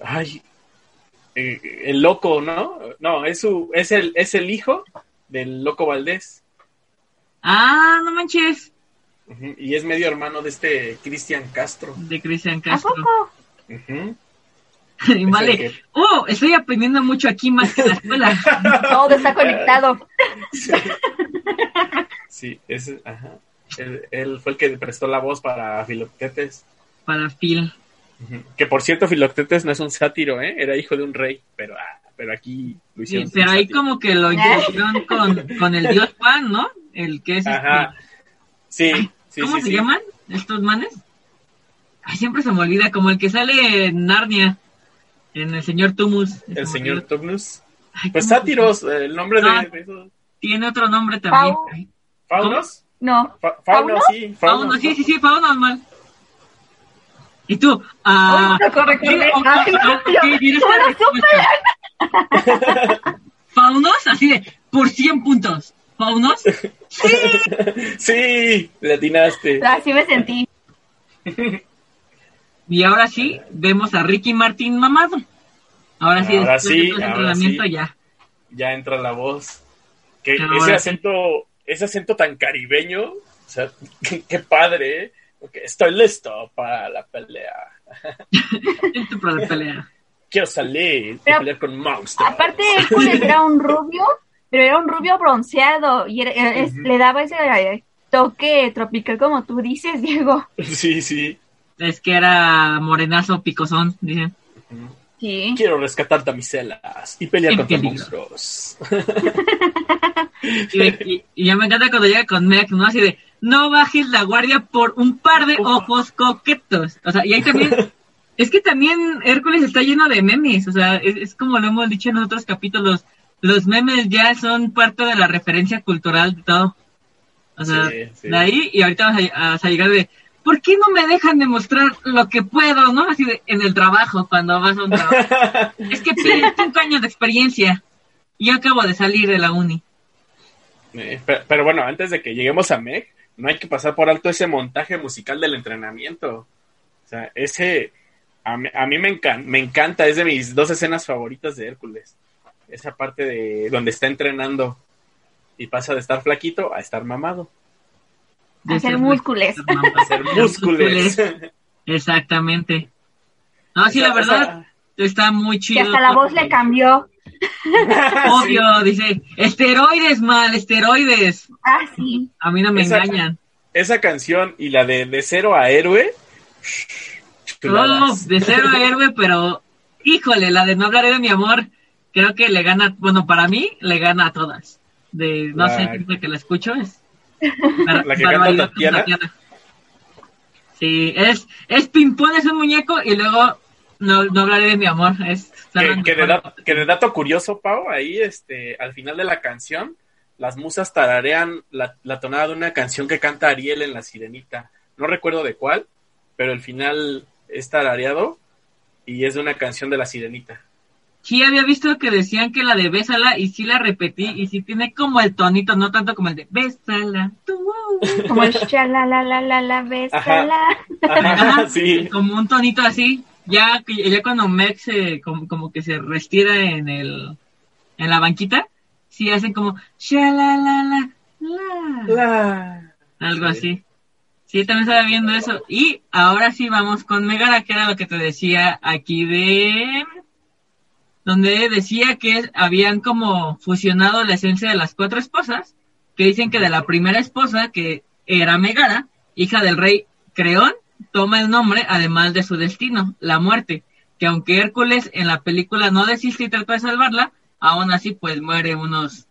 ay, eh, el loco, ¿no? No, es su, es el, es el hijo del loco Valdés. ah, no manches. Y es medio hermano de este Cristian Castro. de Cristian ¿A Castro. poco? Ujú. Y vale, que- oh, estoy aprendiendo mucho aquí más que en la escuela. Todo está conectado. Sí, sí es, ajá. Él, él fue el que prestó la voz para Filoctetes. Para Phil. Que por cierto, Filoctetes no es un sátiro, ¿eh? Era hijo de un rey, pero, ah, pero aquí lo Sí, hicieron. pero ahí sátiro. como que lo introdujeron con, con el dios Pan, ¿no? El que es Ajá. este, Sí, sí, ¿Cómo sí, se sí. llaman estos manes? Ay, siempre se me olvida, como el que sale en Narnia, en el señor Tumus. El señor. Ay, Pues ¿cómo se sátiros, eh, el nombre Ah. de, de esos. Tiene otro nombre también. ¿Faunos? No. Fa- Fauno, ¿Fauno? sí. Fauno, Fauno. sí, sí, sí, Fauno normal. ¿Y tú? Ah, sí, no, ah, ok, yo- tienes ¿cómo la lo respuesta. Faunos, así de, por 100 puntos. Faunos, Sí, le atinaste. Así me sentí. y ahora sí, vemos a Ricky Martín mamado. Ahora sí, Ahora después de sí, todo ahora entrenamiento sí. ya. Ya entra la voz. Que Ahora ese sí. acento, ese acento tan caribeño, o sea, qué, qué padre, ¿eh? Ok, estoy listo para la pelea. Listo para la pelea. Quiero salir y Pero- pelear con monstruos. Aparte, Hércules era un rubio, pero era un rubio bronceado y era- es- le daba ese eh, toque tropical, como tú dices, Diego. Sí, sí. Es que era morenazo picosón, dicen. Sí. Quiero rescatar damiselas y pelear En contra peligro. monstruos. Y, y- y ya me encanta cuando llega con Meg, ¿no? Así de, no bajes la guardia por un par de ojos coquetos. O sea, y ahí también, es que también Hércules está lleno de memes. O sea, es, es como lo hemos dicho en otros capítulos. Los memes ya son parte de la referencia cultural de todo. O sea, Sí, sí. de ahí y ahorita vamos a, a llegar de, ¿por qué no me dejan demostrar lo que puedo, no? Así de, en el trabajo, cuando vas a un trabajo. es que tienes cinco años de experiencia. Y yo acabo de salir de la uni. Eh, Pero, pero bueno, antes de que lleguemos a Meg, no hay que pasar por alto ese montaje musical del entrenamiento. O sea, ese a mí, a mí me, encan- me encanta, es de mis dos escenas favoritas de Hércules. Esa parte de donde está entrenando y pasa de estar flaquito a estar mamado. De Hacer ser- múscules. Hacer múscules. Exactamente. No, sí, la verdad está muy Que chido. hasta la voz le cambió. Obvio, dice, esteroides, mal, esteroides. Ah, sí. A mí no me Esa- engañan. Esa canción y la de De Cero a Héroe. Chuladas. de cero a héroe, pero híjole, la de no hablaré de mi amor, creo que le gana, bueno, para mí le gana a todas. De, no La- sé, siempre que la escucho es. La que canta con Tatiana. Sí, es, es ping-pong, es un muñeco y luego no, no hablaré de mi amor. Es, Que, que de da- que de dato curioso, Pau, ahí este, al final de la canción, las musas tararean la, la tonada de una canción que canta Ariel en La Sirenita. No recuerdo de cuál, pero el final es tarareado y es de una canción de La Sirenita. Sí, había visto que decían que la de Bésala y sí la repetí y sí tiene como el tonito, no tanto como el de Bésala. tú". Como el shalalalalala, bésala. Ajá, sí. Como un tonito así. Ya, que- ya cuando Meg se, como, como que se restira en el, en la banquita, sí hacen como la. La- Algo Sí. así. Sí, también estaba viendo eso. Y ahora sí vamos con Megara, que era lo que te decía aquí de... Donde decía que habían como fusionado la esencia de las cuatro esposas, que dicen que de la primera esposa, que era Megara, hija del rey Creón, toma el nombre además de su destino, la muerte, que aunque Hércules en la película no desiste y trata de salvarla, aún así pues muere unos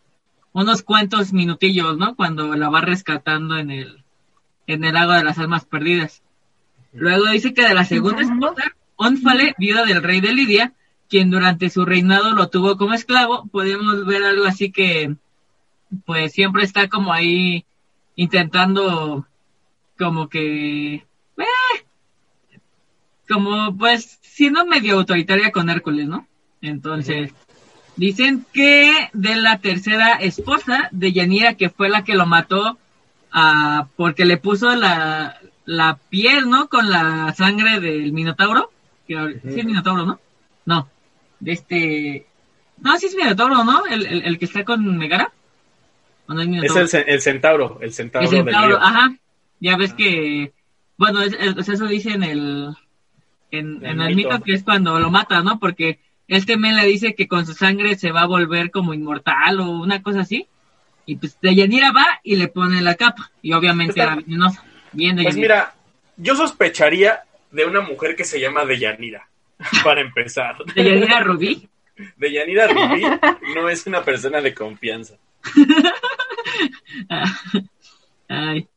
unos cuantos minutillos, ¿no? Cuando la va rescatando en el en el lago de las almas perdidas. Luego dice que de la segunda esposa, Onfale, viuda del rey de Lidia, quien durante su reinado lo tuvo como esclavo, podemos ver algo así que pues siempre está como ahí intentando como que como pues siendo medio autoritaria con Hércules, ¿no? Entonces, dicen que de la tercera esposa de Yanira, que fue la que lo mató ah, porque le puso la, la piel, ¿no? Con la sangre del Minotauro. Que, Sí, es Minotauro, ¿no? No, de este... No, sí es Minotauro, ¿no? El, el, el que está con Megara. ¿O no es, Es Minotauro? el, ce- el centauro, el centauro, El centauro, del río. ajá. Ya ves que, bueno, es- es- eso dice en el, en, El en el mito mito. que es cuando lo mata, ¿no? Porque este men le dice que con su sangre se va a volver como inmortal o una cosa así. Y pues Deyanira va y le pone la capa. Y obviamente era venenosa. Bien Pues mira, yo sospecharía de una mujer que se llama Deyanira, para empezar. Deyanira Rubí. Deyanira Rubí no es una persona de confianza. Ay.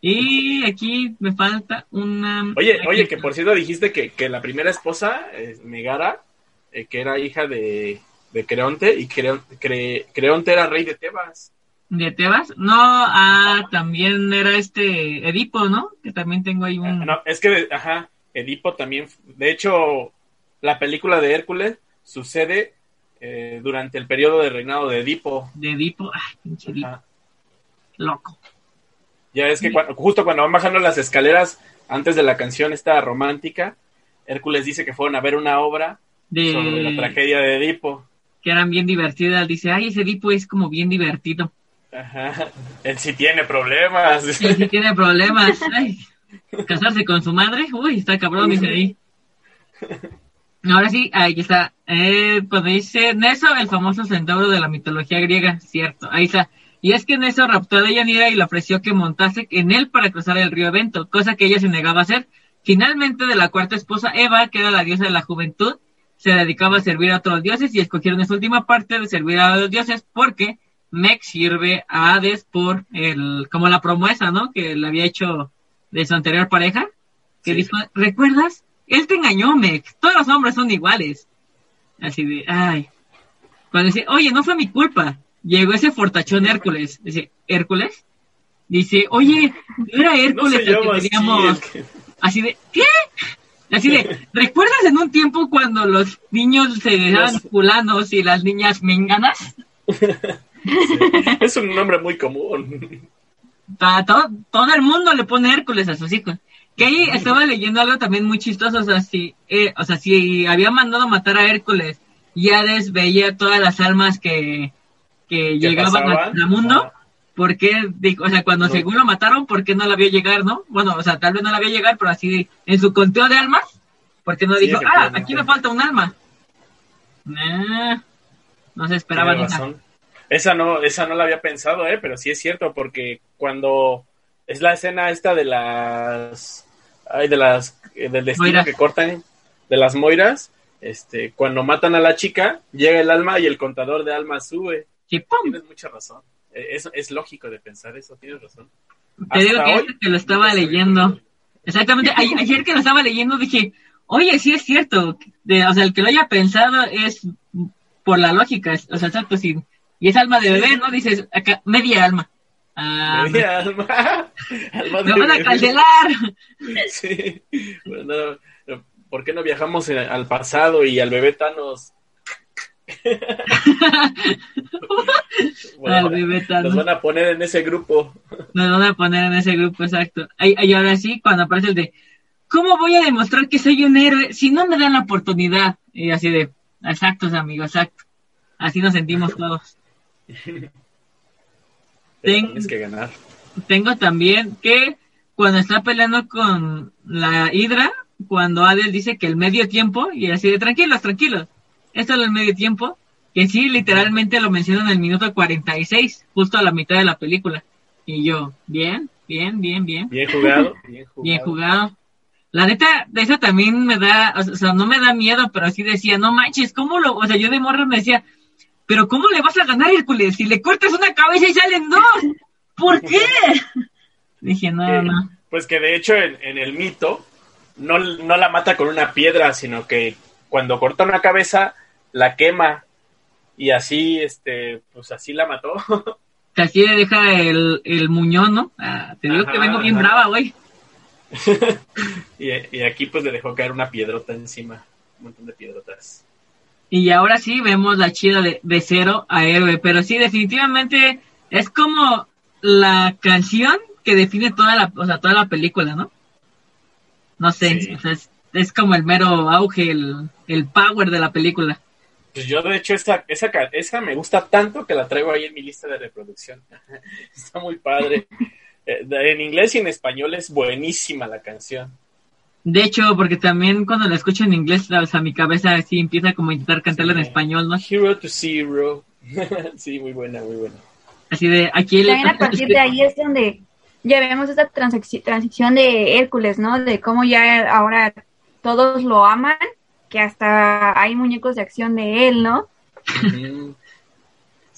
Y aquí me falta una... Oye, oye, que por cierto dijiste que, que la primera esposa, eh, Megara, eh, que era hija de, de Creonte, y Creon- Cre- Creonte era rey de Tebas. ¿De Tebas? No, ah, también era este Edipo, ¿no? Que también tengo ahí un... No, es que, ajá, Edipo también, de hecho, la película de Hércules sucede eh, durante el periodo de reinado de Edipo. De Edipo. Ay, pinche Edipo. Ajá. Loco. Ya es que cuando- justo cuando van bajando las escaleras, antes de la canción esta romántica, Hércules dice que fueron a ver una obra De... sobre la tragedia de Edipo. que eran bien divertidas. Dice, ay, ese Edipo es como bien divertido. Ajá. Él sí tiene problemas. Él sí tiene problemas. Ay, casarse con su madre, uy, está cabrón, dice ahí. Ahora sí, ahí está. Eh, pues dice Neso, el famoso centauro de la mitología griega, cierto, ahí está. Y es que Neso raptó a Deyanira y le ofreció que montase en él para cruzar el río Evento, cosa que ella se negaba a hacer. Finalmente, de la cuarta esposa, Eva, que era la diosa de la juventud, se dedicaba a servir a otros dioses y escogieron esa última parte de servir a los dioses porque Meg sirve a Hades por el, como la promesa, ¿no? Que le había hecho de su anterior pareja, que Sí. dijo, ¿recuerdas? Él te engañó, Meg, todos los hombres son iguales. Así de, ay. Cuando dice, oye, no fue mi culpa, llegó ese fortachón Hércules. Dice, ¿Hércules? Dice, oye, no era Hércules el que teníamos... Así de, ¿qué? Así de, ¿recuerdas en un tiempo cuando los niños se dejaban fulanos y las niñas menganas? Es un nombre muy común. Para todo, todo el mundo le pone Hércules a sus hijos. Que ahí estaba leyendo algo también muy chistoso, o sea, si, eh, o sea, si había mandado matar a Hércules y Hades veía todas las almas que, que ¿Qué llegaban pasaban? al mundo, Ajá. ¿por qué, dijo, o sea, cuando No. según lo mataron, ¿por qué no la vio llegar, no? Bueno, o sea, tal vez no la vio llegar, pero así, en su conteo de almas, ¿por qué no Sí, dijo, ah, aquí me falta un alma? Nah, no se esperaba nada. Esa no, esa no la había pensado, eh, pero sí es cierto, porque cuando es la escena esta de las ay, de las eh, del destino Moiras. que cortan de las moiras, este, cuando matan a la chica, llega el alma y el contador de almas sube. Sí, ¡pum! Tienes mucha razón. Eh, Es, es lógico de pensar eso, tienes razón. Te digo Hasta que hoy, que lo estaba leyendo. Exactamente, ayer que lo estaba leyendo dije, oye, sí es cierto, de- o sea, el que lo haya pensado es por la lógica, o sea, exacto, sí. Y es alma de bebé, ¿no? Dices, acá, media alma. Ah, Media alma. Alma me van a cancelar. Sí. Bueno, ¿por qué no viajamos en- al pasado y al bebé Thanos? Bueno. Nos van a poner en ese grupo. Nos van a poner en ese grupo, exacto. Y ahora sí, cuando aparece el de, ¿cómo voy a demostrar que soy un héroe si no me dan la oportunidad? Y así de, exactos, amigo, exacto. Así nos sentimos todos. Ten- Tienes que ganar. tengo también que cuando está peleando con la Hidra, cuando Adel dice que el medio tiempo, y así de tranquilos, tranquilos, esto es el medio tiempo, que sí, literalmente lo mencionan en el minuto 46, justo a la mitad de la película. Y yo, bien, bien, bien, bien. Bien jugado, bien jugado. Bien jugado. La neta, de eso también me da, o sea, no me da miedo, pero así decía, no manches, ¿cómo lo, o sea, yo de morro me decía, pero ¿cómo le vas a ganar Hércules si le cortas una cabeza y salen dos? ¿Por qué? Dije, no, Que- no. Pues que de hecho en, en el mito no, no la mata con una piedra, sino que cuando corta una cabeza la quema y así, este, pues así la mató. Así le deja el, el muñón, ¿no? Ah, te digo que vengo bien ajá. brava, güey. y, y aquí pues le dejó caer una piedrota encima, un montón de piedrotas. Y ahora sí vemos la chida de, de cero a héroe, pero sí, definitivamente es como la canción que define toda la, o sea, toda la película, ¿no? No sé, Sí. o sea, es, es como el mero auge, el, el power de la película. Pues yo de hecho esa, esa, ca- esa me gusta tanto que la traigo ahí en mi lista de reproducción. Está muy padre. Eh, En inglés y en español es buenísima la canción. De hecho, porque también cuando la escucho en inglés, o sea, mi cabeza sí empieza como a intentar cantarla en español, ¿no? Hero to Zero. sí, muy buena, muy buena. Así de, aquí el... También a partir de ahí es donde ya vemos esta transici- transición de Hércules, ¿no? De cómo ya ahora todos lo aman, que hasta hay muñecos de acción de él, ¿no?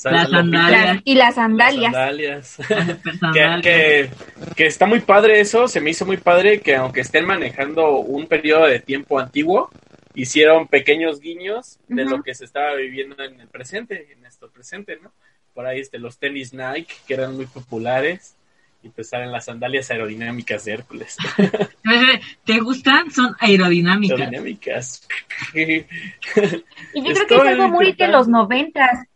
Las sandalias. Y las las sandalias. que, que, que está muy padre eso, se me hizo muy padre que aunque estén manejando un periodo de tiempo antiguo, hicieron pequeños guiños de lo que se estaba viviendo en el presente, en nuestro presente, ¿no? Por ahí este, los tenis Nike, que eran muy populares, y pues salen las sandalias aerodinámicas de Hércules. ¿Te gustan? Son aerodinámicas. aerodinámicas. Y yo creo que es algo muy de los noventas,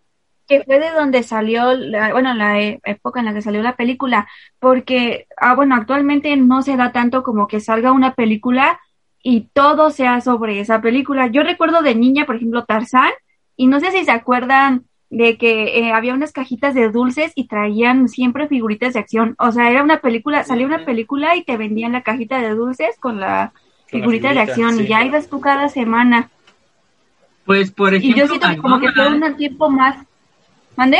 que fue de donde salió, la, bueno, la e- época en la que salió la película, porque, ah, bueno, actualmente no se da tanto como que salga una película y todo sea sobre esa película. Yo recuerdo de niña, por ejemplo, Tarzán, y no sé si se acuerdan de que eh, había unas cajitas de dulces y traían siempre figuritas de acción. O sea, era una película, salía una película y te vendían la cajita de dulces con la Con la figurita de acción sí. y ya ibas tú cada semana. Pues, por Y ejemplo, yo siento que como que fue un tiempo más. ¿Mandé?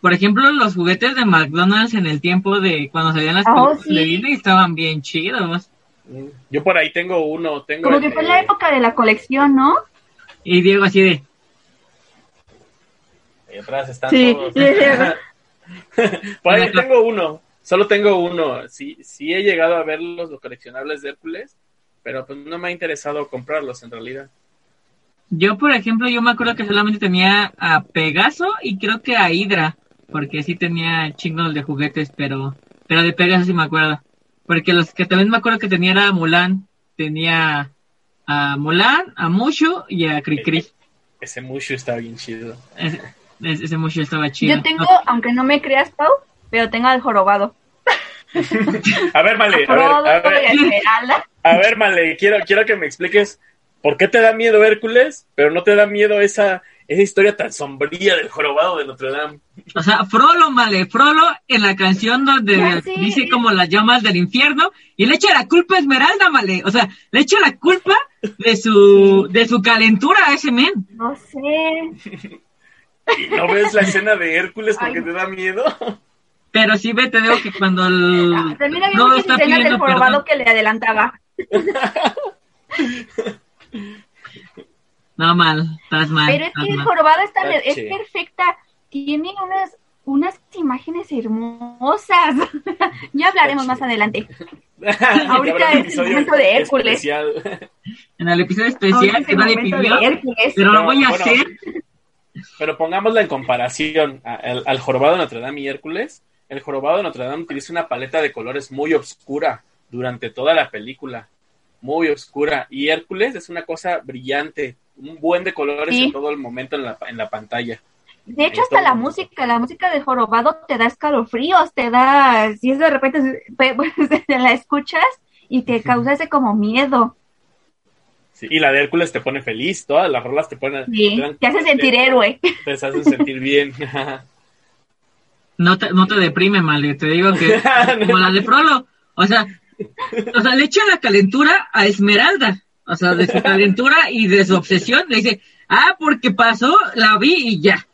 por ejemplo, los juguetes de McDonald's en el tiempo de cuando salían las Oh, de sí. Disney estaban bien chidos. Yo por ahí tengo uno, tengo Como el que fue de- la época de la colección, ¿no? Y Diego así de, Atrás están Sí, todos. Por ahí tengo uno, solo tengo uno. Sí, sí he llegado a ver los, los coleccionables de Hércules, pero pues no me ha interesado comprarlos en realidad. yo por ejemplo, yo me acuerdo que solamente tenía a Pegaso y creo que a Hydra, porque sí tenía chingos de juguetes, pero, pero de Pegaso sí me acuerdo. Porque los que también me acuerdo que tenía era a Mulan, tenía a Mulan, a Mushu y a Cricri. Ese Mushu está bien chido. Ese, Mushu estaba chido. Yo tengo, aunque no me creas, Pau, pero tengo al jorobado. A ver, Male, a ver, a ver, a ver, Male, quiero, quiero que me expliques por qué te da miedo Hércules, pero no te da miedo esa, esa historia tan sombría del jorobado de Notre Dame. O sea, Frollo, male, Frollo en la canción donde Ya dice como las llamas del infierno y le echa la culpa a Esmeralda, male. O sea, le echa la culpa de su, de su calentura a ese men. No sé. ¿No ves la escena de Hércules porque Ay. te da miedo? Pero sí ve, te digo que cuando el... Ah, También había no muchas está escenas del pidiendo jorobado perdón. que le adelantaba. No, mal, estás mal. Pero es que el jorobado está, Tache. es perfecta. Tiene unas, unas imágenes hermosas. ya hablaremos más adelante. Ahorita es el momento de Hércules. especial. En el episodio especial es que nadie pidió, pero lo voy a bueno, hacer. Pero pongámosla en comparación a- al, al jorobado de Notre Dame y Hércules. El jorobado de Notre Dame utiliza una paleta de colores muy oscura durante toda la película. Muy oscura. Y Hércules es una cosa brillante. Un buen de colores Sí. en todo el momento en la, en la pantalla. De hecho, hasta la música, la música del jorobado te da escalofríos, te da, si es de repente, pe- pues, la escuchas y te causa ese como miedo. Sí, y la de Hércules te pone feliz. Todas las rolas te ponen. Sí, te dan- te hace sentir te- héroe. Te hacen sentir bien. No te, no te deprime, male. Te digo que como la de Frollo. O sea, o sea, le echa la calentura a Esmeralda. O sea, de su calentura y de su obsesión. Le dice, ah, porque pasó, la vi y ya.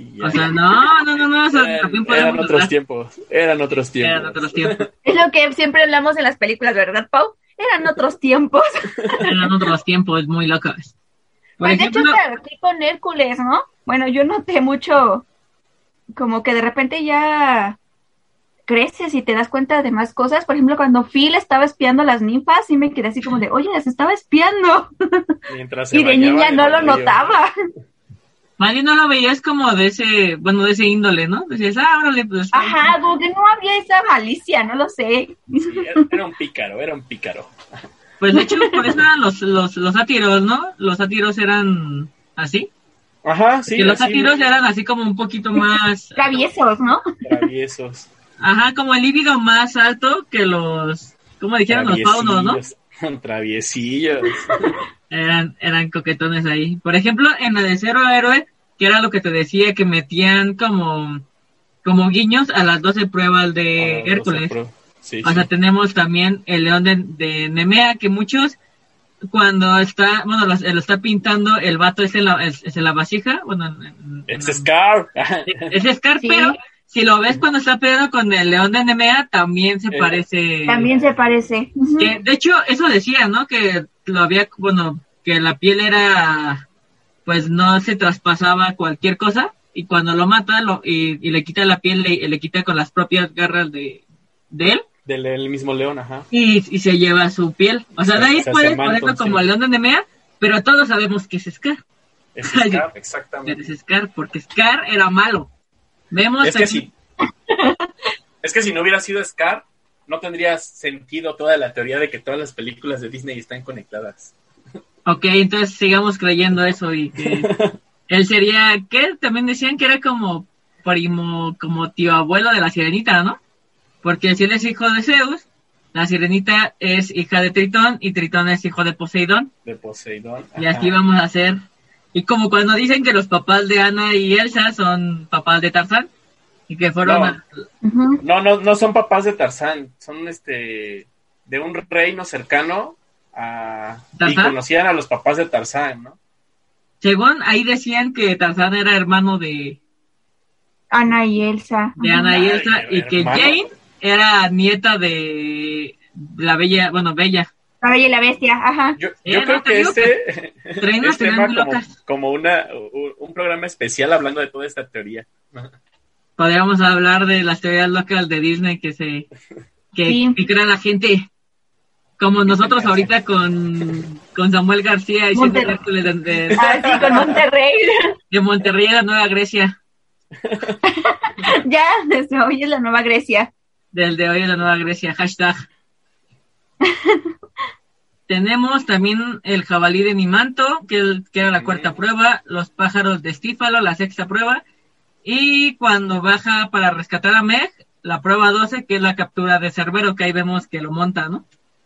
Y. O sea, no, no, no, no. O sea, eran, también eran podemos otros tiempos. Eran otros tiempos. Eran otros tiempos. Es lo que siempre hablamos en las películas, ¿verdad, Pau? Eran otros tiempos. Eran otros tiempos muy locos. Por Pues de hecho, ejemplo, hasta aquí con Hércules, ¿no? Bueno, yo noté mucho, como que de repente ya creces y te das cuenta de más cosas. Por ejemplo, cuando Phil estaba espiando a las ninfas, sí me quedé así como de, oye, las estaba espiando. Mientras se Y de niña no lo río. notaba. Más bien no lo veías como de ese, bueno, de ese índole, ¿no? Decías, ah, órale, pues. Ajá, como que no había esa malicia, no lo sé. Sí, era, un pícaro, era un pícaro. Pues de hecho, por eso eran los, los, los sátiros, ¿no? Los sátiros eran así. Ajá, sí. que los sátiros eran así como un poquito más. Traviesos, ¿no? Traviesos. Ajá, como el líbido más alto que los. ¿Cómo dijeron los faunos, no? Traviesillos. Eran, eran coquetones ahí. Por ejemplo, en la de Cero Héroe, que era lo que te decía, que metían como. Como guiños a las 12 pruebas de Ah, Hércules. Sí, O sea, sí. tenemos también el león de, de Nemea, que muchos, cuando está, bueno, lo, lo está pintando, el vato es en la, es, es en la vasija, bueno, en- Es en- Scar. es Scar, Sí. pero si lo ves cuando está peleando con el león de Nemea, también se Eh, parece. También se parece. Que, de hecho, eso decía, ¿no? Que lo había, bueno, que la piel era, pues no se traspasaba cualquier cosa, y cuando lo mata lo, y, y le quita la piel, le, le quita con las propias garras de, de él, Del el mismo león, ajá. y, y se lleva su piel. O sea, Se- de ahí se ponerlo como el león de Nemea, pero todos sabemos que es Scar. Es Scar, Es exactamente. Scar, porque Scar era malo. Vemos Es que si. Es que si no hubiera sido Scar, no tendría sentido toda la teoría de que todas las películas de Disney están conectadas. Ok, entonces sigamos creyendo eso y que él sería, ¿qué? También decían que era como primo, como tío abuelo de la sirenita, ¿no? Porque si él es hijo de Zeus, la sirenita es hija de Tritón y Tritón es hijo de Poseidón. De Poseidón. Y ajá. así vamos a hacer. Y como cuando dicen que los papás de Ana y Elsa son papás de Tarzán y que fueron No. a-. No, no, no son papás de Tarzán, son este de un reino cercano a y conocían a los papás de Tarzán, ¿no? según ahí decían que Tarzán era hermano de, Ana y Elsa. de Ana y Ay, Elsa y que hermano. Jane era nieta de la bella, bueno, Bella. La Bella y la Bestia, ajá. Yo, creo que este Traen unas es tema como, como una un, un programa especial hablando de toda esta teoría. Podríamos hablar de las teorías locas de Disney que se que, Sí. que crea la gente como nosotros ahorita con, con Samuel García Monterrey. Hércules de, de, Ah, sí, con Monterrey. de Monterrey a la Nueva Grecia. ya, desde hoy es la Nueva Grecia. del de hoy en la Nueva Grecia, hashtag. Tenemos también el jabalí de Nimanto, que, que era la cuarta prueba, los pájaros de Estífalo, la sexta prueba, y cuando baja para rescatar a Meg, la prueba 12, que es la captura de Cerbero, que ahí vemos que lo monta, ¿no?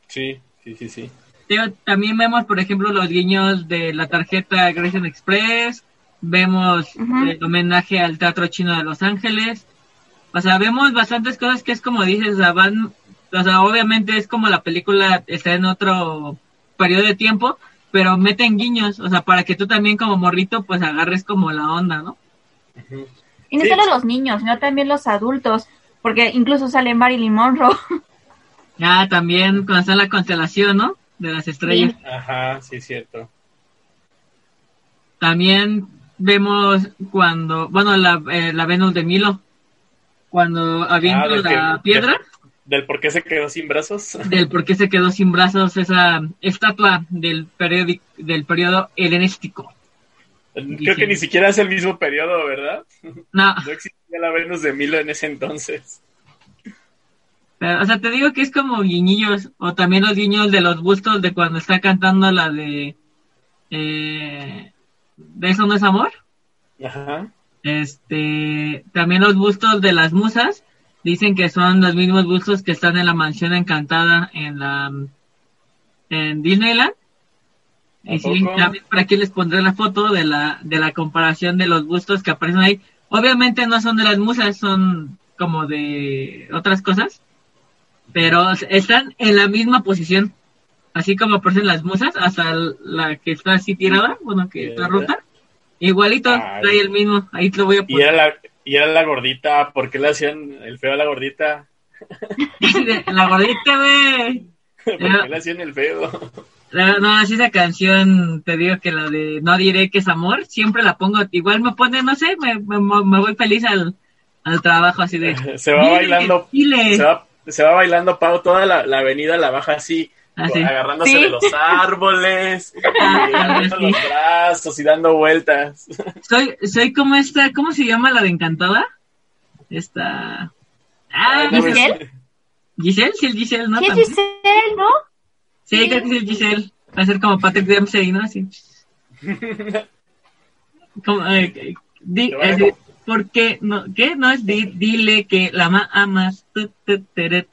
Sí, sí, sí, sí. Pero También vemos, por ejemplo, los guiños de la tarjeta Grayson Express, vemos el homenaje al Teatro Chino de Los Ángeles, o sea, vemos bastantes cosas que es como dices, o sea, van, o sea, obviamente es como la película está en otro periodo de tiempo, pero meten guiños, o sea, para que tú también como morrito pues agarres como la onda, ¿no? Ujú. Y no Sí. solo los niños, sino también los adultos, porque incluso sale Marilyn Monroe. Ya también cuando está la constelación, ¿no? De las estrellas. Ajá, sí, es cierto. También vemos cuando, bueno, la, eh, la Venus de Milo, cuando avienta Ah, la que- piedra, Del por qué se quedó sin brazos. del por qué se quedó sin brazos esa estatua del, periódico, del periodo helenístico. Creo que ni siquiera es el mismo periodo, ¿verdad? No, No existía la Venus de Milo en ese entonces. Pero, o sea, te digo que es como guiñillos, o también los guiños de los bustos de cuando está cantando la de... Eh, ¿De eso no es amor? Ajá. Este, también los bustos de las musas dicen que son los mismos bustos que están en la mansión encantada en la en Disneyland. ¿A Y sí, también por aquí les pondré la foto de la de la comparación de los bustos que aparecen ahí. Obviamente no son de las musas, son como de otras cosas. Pero están en la misma posición. Así como aparecen las musas, hasta la que está así tirada, bueno, que está rota. Igualito, Ay. trae el mismo. Ahí te lo voy a Y poner. era la, y era la gordita, ¿por qué le hacían el feo a la gordita? la gordita, güey. ¿Por qué le hacían el feo? La- No, así esa canción, te digo que la de No diré que es amor, siempre la pongo, igual me pone, no sé, me, me, me voy feliz al, al trabajo así de... Se va "Dile, bailando, dile". se va, se va bailando Pau, toda la, la avenida la baja así, Así. agarrándose Sí. de los árboles, y Ah, agarrando sí. los brazos y dando vueltas. Soy, soy como esta, ¿cómo se llama la de Encantada? Esta... Ah, ¿Giselle? Giselle, sí, el Giselle, ¿no? Sí, es. Giselle, ¿no? Sí, creo que es el Giselle. Va a ser como Patrick Dempsey, ¿no? Así. Como, eh, eh, di- van a com- ¿Por qué? No, ¿Qué? No es di- dile que la ma amas. Tu, tere.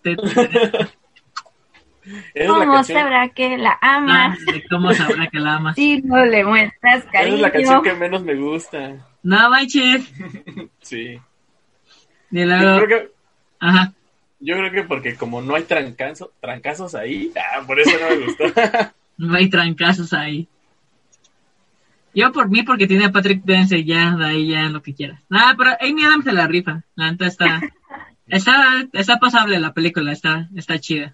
Esa ¿Cómo canción, sabrá que la Ah, amas? de ¿Cómo sabrá que la amas? Si no le muestras esa cariño. es la canción que menos me gusta. No manches. Sí. Y Yo luego, creo que, ajá. yo creo que porque como no hay trancazo, trancazos ahí, ah, por eso no me gustó. No hay trancazos ahí. Yo por mí, porque tiene a Patrick Dempsey, ya, de ahí ya lo que quieras. Nada, pero Amy Adams se la rifa. La neta está, está, está pasable la película, está, está chida.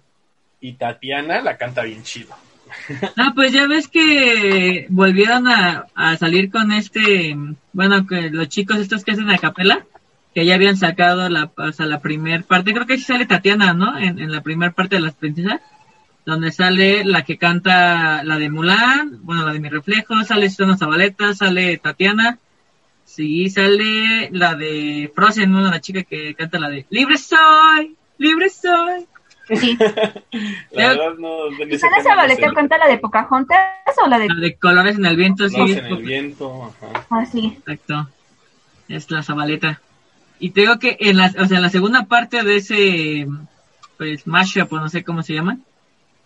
y Tatiana la canta bien chido. Ah, pues ya ves que volvieron a, a salir con este, bueno, que los chicos estos que hacen a capela, que ya habían sacado la, o sea, la primer parte, creo que sí sale Tatiana, ¿no? En, en la primera parte de las princesas, donde sale la que canta la de Mulan, bueno, la de Mi Reflejo, sale Susana Zabaleta, sale Tatiana, sí, sale la de Frozen, ¿no? La chica que canta la de Libre soy, libre soy. Sí. La verdad no... ¿Susana Zabaleta canta la de Pocahontas o la de...? La de Colores en el Viento, sí. Flores en el viento, ajá. Ah, sí. Exacto. Es la Zabaleta. Y te digo que en la, o sea, en la segunda parte de ese, pues, mashup, o no sé cómo se llama,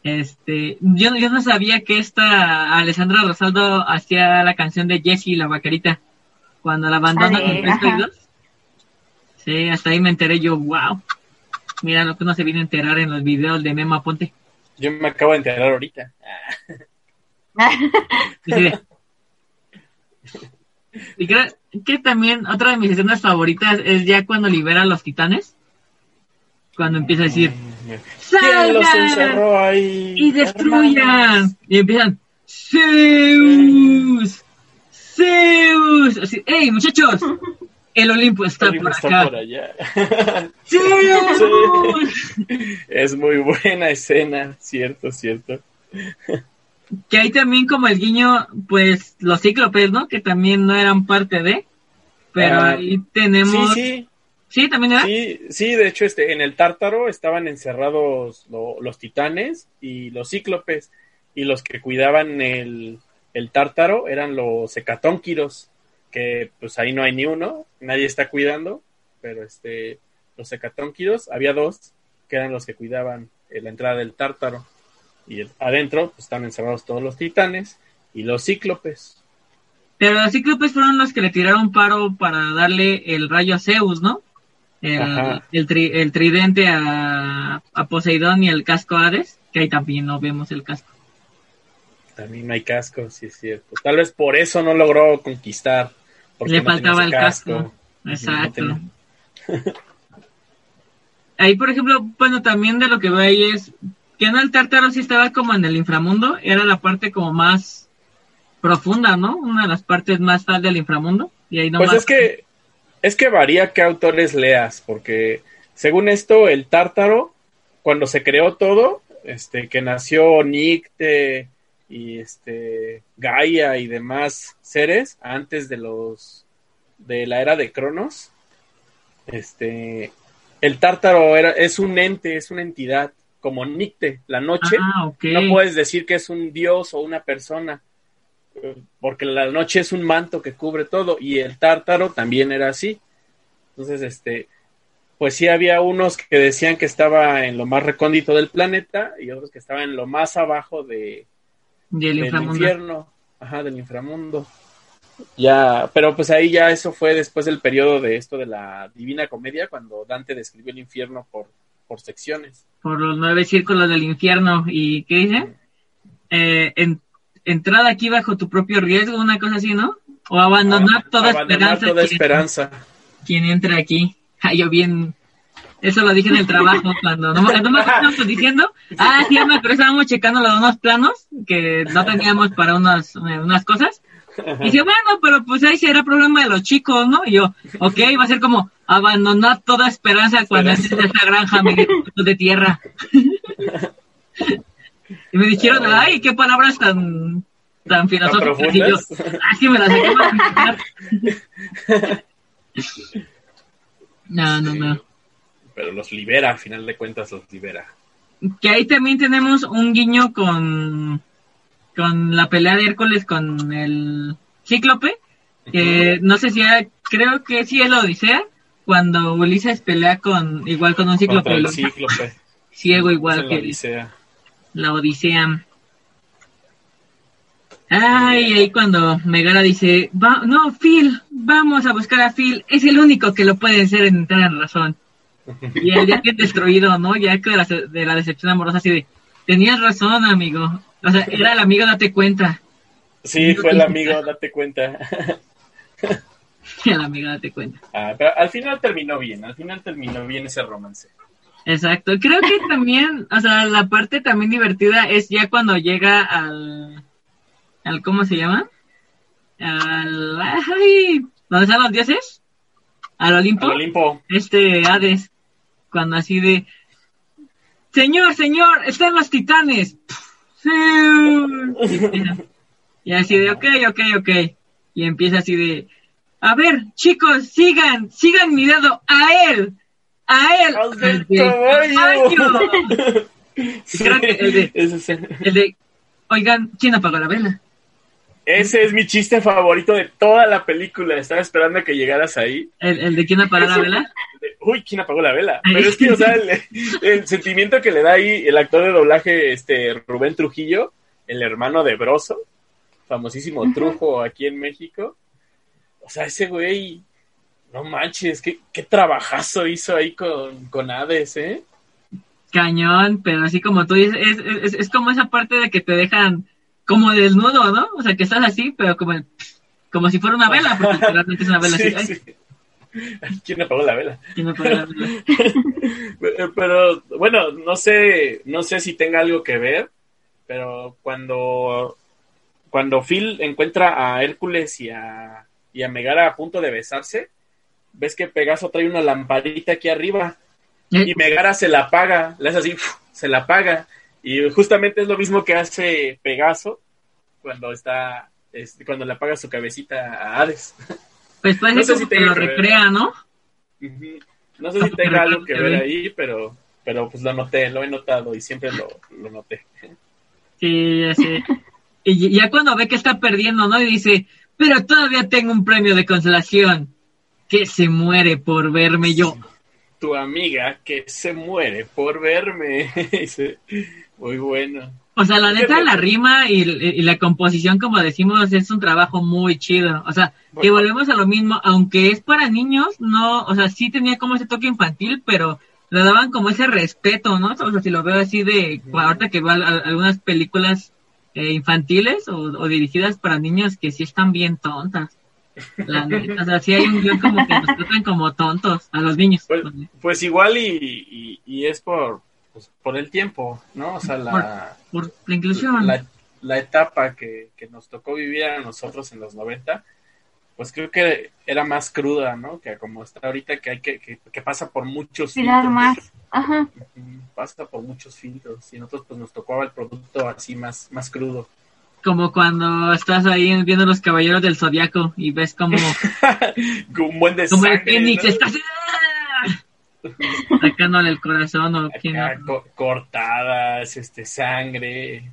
este, yo, yo no sabía que esta Alessandra Rosaldo hacía la canción de Jessie la vaquerita, cuando la abandona de- con Presto y ajá. dos. Sí, hasta ahí me enteré yo, wow. Mira lo que uno se viene a enterar en los videos de Mema Ponte. Yo me acabo de enterar ahorita. De- Y creo que también otra de mis escenas favoritas es ya cuando libera a los titanes. Cuando empieza a decir, ¿Quién los ¡Salgan! encerró ahí? y destruyan. hermanos? Y empiezan, Zeus, Zeus. Así, ¡Ey, muchachos! El Olimpo está Olimpo por está acá. por allá. ¡Zeus! Es muy buena escena, cierto, cierto. Que hay también como el guiño, pues, los cíclopes, ¿no? Que también no eran parte de. Pero Ah, ahí tenemos... Sí, sí, ¿Sí? ¿También era? sí, sí, de hecho, este, en el Tártaro estaban encerrados lo- los titanes y los cíclopes, y los que cuidaban el, el Tártaro eran los hecatónquiros, que pues ahí no hay ni uno, nadie está cuidando, pero este, los hecatónquiros, había dos, que eran los que cuidaban la entrada del Tártaro, y el- adentro pues, están encerrados todos los titanes y los cíclopes. Pero los cíclopes fueron los que le tiraron paro para darle el rayo a Zeus, ¿no? El, el, tri- el tridente a, a Poseidón y el casco a Hades, que ahí también no vemos el casco. También no hay casco, sí es cierto. Tal vez por eso no logró conquistar. porque Le no faltaba el casco. Exacto. No tenía- Ahí, por ejemplo, bueno, también de lo que veo ahí es que en el Tártaro sí estaba como en el inframundo, era la parte como más profunda, ¿no? Una de las partes más tal del inframundo. Y ahí Pues nomás- es que es que varía qué autores leas, porque según esto, el tártaro, cuando se creó todo, este, que nació Nicte y este Gaia y demás seres antes de los de la era de Cronos, este el tártaro era, es un ente, es una entidad, como Nicte, la noche. Ah. No puedes decir que es un dios o una persona, porque la noche es un manto que cubre todo y el tártaro también era así. Entonces, este, pues sí había unos que decían que estaba en lo más recóndito del planeta y otros que estaban en lo más abajo de, del inframundo. infierno, ajá, del inframundo. Ya, pero pues ahí ya eso fue después del periodo de esto de la Divina Comedia, cuando Dante describió el infierno por, por secciones. Por los nueve círculos del infierno. ¿Y qué dice? Eh, en, entrada aquí bajo tu propio riesgo, una cosa así, ¿no? O abandonar toda Abandonar esperanza. toda quien- esperanza. quien entra aquí. Ah, yo bien. Eso lo dije en el trabajo cuando. No, me- no estábamos diciendo. Ah, sí, me acuerdo, estábamos checando los unos planos que no teníamos para unas, eh, unas cosas. Y dije, bueno, pero pues ahí será problema de los chicos, ¿no? Y yo, ok, va a ser como abandonar toda esperanza cuando entres a esta granja de tierra. y me dijeron, ay, qué palabras tan, tan filosóficas. Y yo, ah, me las acabo. No, no, no. Pero los libera, al final de cuentas los libera. Que ahí también tenemos un guiño con, con la pelea de Hércules con el Cíclope. Que no sé si era, creo que sí es la Odisea. Cuando Ulises pelea con, igual con un Cíclope. El ciego igual que Odisea. La Odisea. Ay, ahí cuando Megara dice, va, no, Phil, vamos a buscar a Phil, es el único que lo puede hacer entrar en razón. Y él ya que destruido, ¿no? Ya que de la, de la decepción amorosa así de, tenías razón, amigo. O sea, era el amigo, date cuenta. Sí, fue el amigo, date cuenta. El amigo, date cuenta. Ah, pero al final terminó bien, al final terminó bien ese romance. Exacto. Creo que también, o sea, la parte también divertida es ya cuando llega al, al ¿cómo se llama? Al, ay, ¿dónde están los dioses? Al Olimpo. Al Olimpo, Este Hades, cuando así de, señor, señor, están los titanes. Sí. Y así de, ok, ok, ok. Y empieza así de, a ver, chicos, sigan, sigan él, a él. Caballo. Sí, el de- el- de, oigan, ¿quién apagó la vela? ese es mi chiste favorito de toda la película. Estaba esperando a que llegaras ahí. El, el de quién apagó la vela. Uy, ¿quién apagó la vela? Pero es que, o sea, el, el sentimiento que le da ahí el actor de doblaje, este Rubén Trujillo, el hermano de Broso, famosísimo Trujo aquí en México. O sea, ese güey, no manches, qué, qué trabajazo hizo ahí con, con Hades, ¿eh? Cañón, pero así como tú dices, es, es, es como esa parte de que te dejan como desnudo, ¿no? O sea, que estás así, pero como, como si fuera una vela, porque literalmente es una vela Sí, así. Sí. ¿Quién apagó la vela? ¿quién apagó la vela? Pero, pero, bueno, no sé, no sé si tenga algo que ver, pero cuando, cuando Phil encuentra a Hércules y a, y a Megara a punto de besarse, ves que Pegaso trae una lamparita aquí arriba y Megara se la apaga, le hace así, se la apaga. Y justamente es lo mismo que hace Pegaso cuando está, este, cuando le apaga su cabecita a Hades. Pues puede No sé como si que lo ver. recrea, ¿no? Ujú. No sé si tenga algo que ver ahí, pero, pero pues lo noté, lo he notado y siempre lo, lo noté. Sí, ya sé. Y ya cuando ve que está perdiendo, ¿no? Y dice, pero todavía tengo un premio de consolación. Que se muere por verme yo. Tu amiga que se muere por verme. Muy bueno. O sea, la neta, la rima y, y la composición, como decimos, es un trabajo muy chido. O sea, que volvemos a lo mismo, aunque es para niños, no, o sea, sí tenía como ese toque infantil, pero le daban como ese respeto, ¿no? O sea, si lo veo así de, ahorita que veo algunas películas eh, infantiles o, o dirigidas para niños que sí están bien tontas. La neta, o sea, sí hay un guion como que nos tratan como tontos a los niños. Pues, pues igual y, y, y es por, pues, por el tiempo, ¿no? O sea, la, Por la inclusión. la, la etapa que, que nos tocó vivir a nosotros en los 90, pues creo que era más cruda, ¿no? Que como está ahorita, que hay que, que, que pasa por muchos Cuidar más. Ajá. Pasa por muchos filtros y nosotros pues nos tocó el producto así más, más crudo. Como cuando estás ahí viendo los caballeros del zodiaco y ves como, Un buen de como el Fénix ¿no? está así, ¡ah! sacándole el corazón o quién Acá, co- cortadas, este, sangre,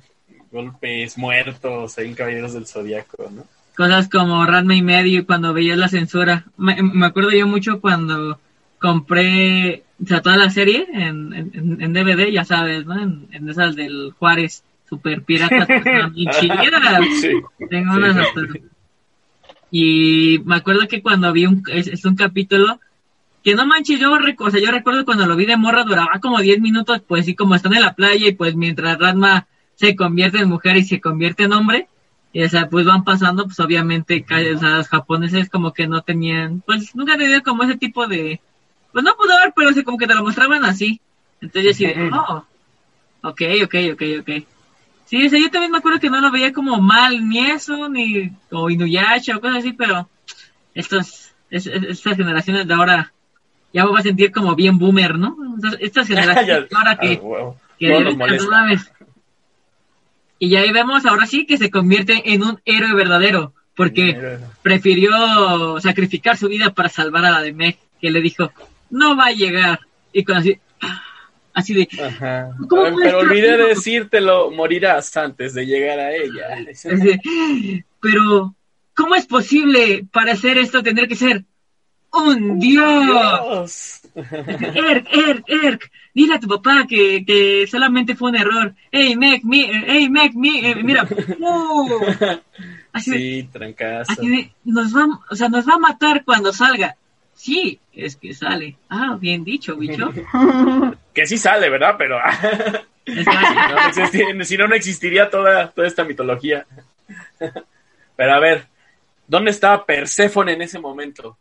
golpes, muertos, ahí en Caballeros del Zodíaco, ¿no? cosas como Ranma y medio y cuando veías la censura. Me, me acuerdo yo mucho cuando compré, o sea, toda la serie en, en, en DVD, ya sabes, ¿no? En, en esas del Juárez, super piratas, que estaban bien chidas. Sí. Tengo Sí, unas hasta- Y me acuerdo que cuando vi un, es, es un capítulo que no manches, yo, o sea, yo recuerdo cuando lo vi de morra duraba como 10 minutos, pues sí, como están en la playa y pues mientras Ranma se convierte en mujer y se convierte en hombre, y, o sea, pues van pasando, pues obviamente, o sea, los japoneses como que no tenían, pues nunca tenían como ese tipo de, pues no pudor, pero sí, como que te lo mostraban así. Entonces yo sí de, oh, ok, ok, ok, ok. Sí, o sea, yo también me acuerdo que no lo veía como mal, ni eso, ni, o Inuyasha o cosas así, pero estos, es- es- estas generaciones de ahora ya me voy a sentir como bien boomer, ¿no? Estas- Estas generaciones de ahora que, Ah, huevo. que molesta. nuevas. Y ya ahí vemos ahora sí que se convierte en un héroe verdadero, porque prefirió sacrificar su vida para salvar a la de Meg, que le dijo, no va a llegar. Y con así, así de, Ajá. ¿Cómo pero olvidé vivo? decírtelo, morirás antes de llegar a ella. de, pero, ¿cómo es posible para hacer esto tener que ser un dios? Erk, Erk, Erk, dile a tu papá que, que solamente fue un error. Hey, Meg, mi, hey, Meg, mi, eh, mira. ¡uh! Así de, Sí, así de, nos va, o sea, nos va a matar cuando salga. Sí, es que sale. Ah, bien dicho, bicho. Que sí sale, ¿verdad? Pero Es si fácil. no, no existi- si no, no existiría toda, toda esta mitología. Pero a ver, ¿dónde estaba Perséfone en ese momento?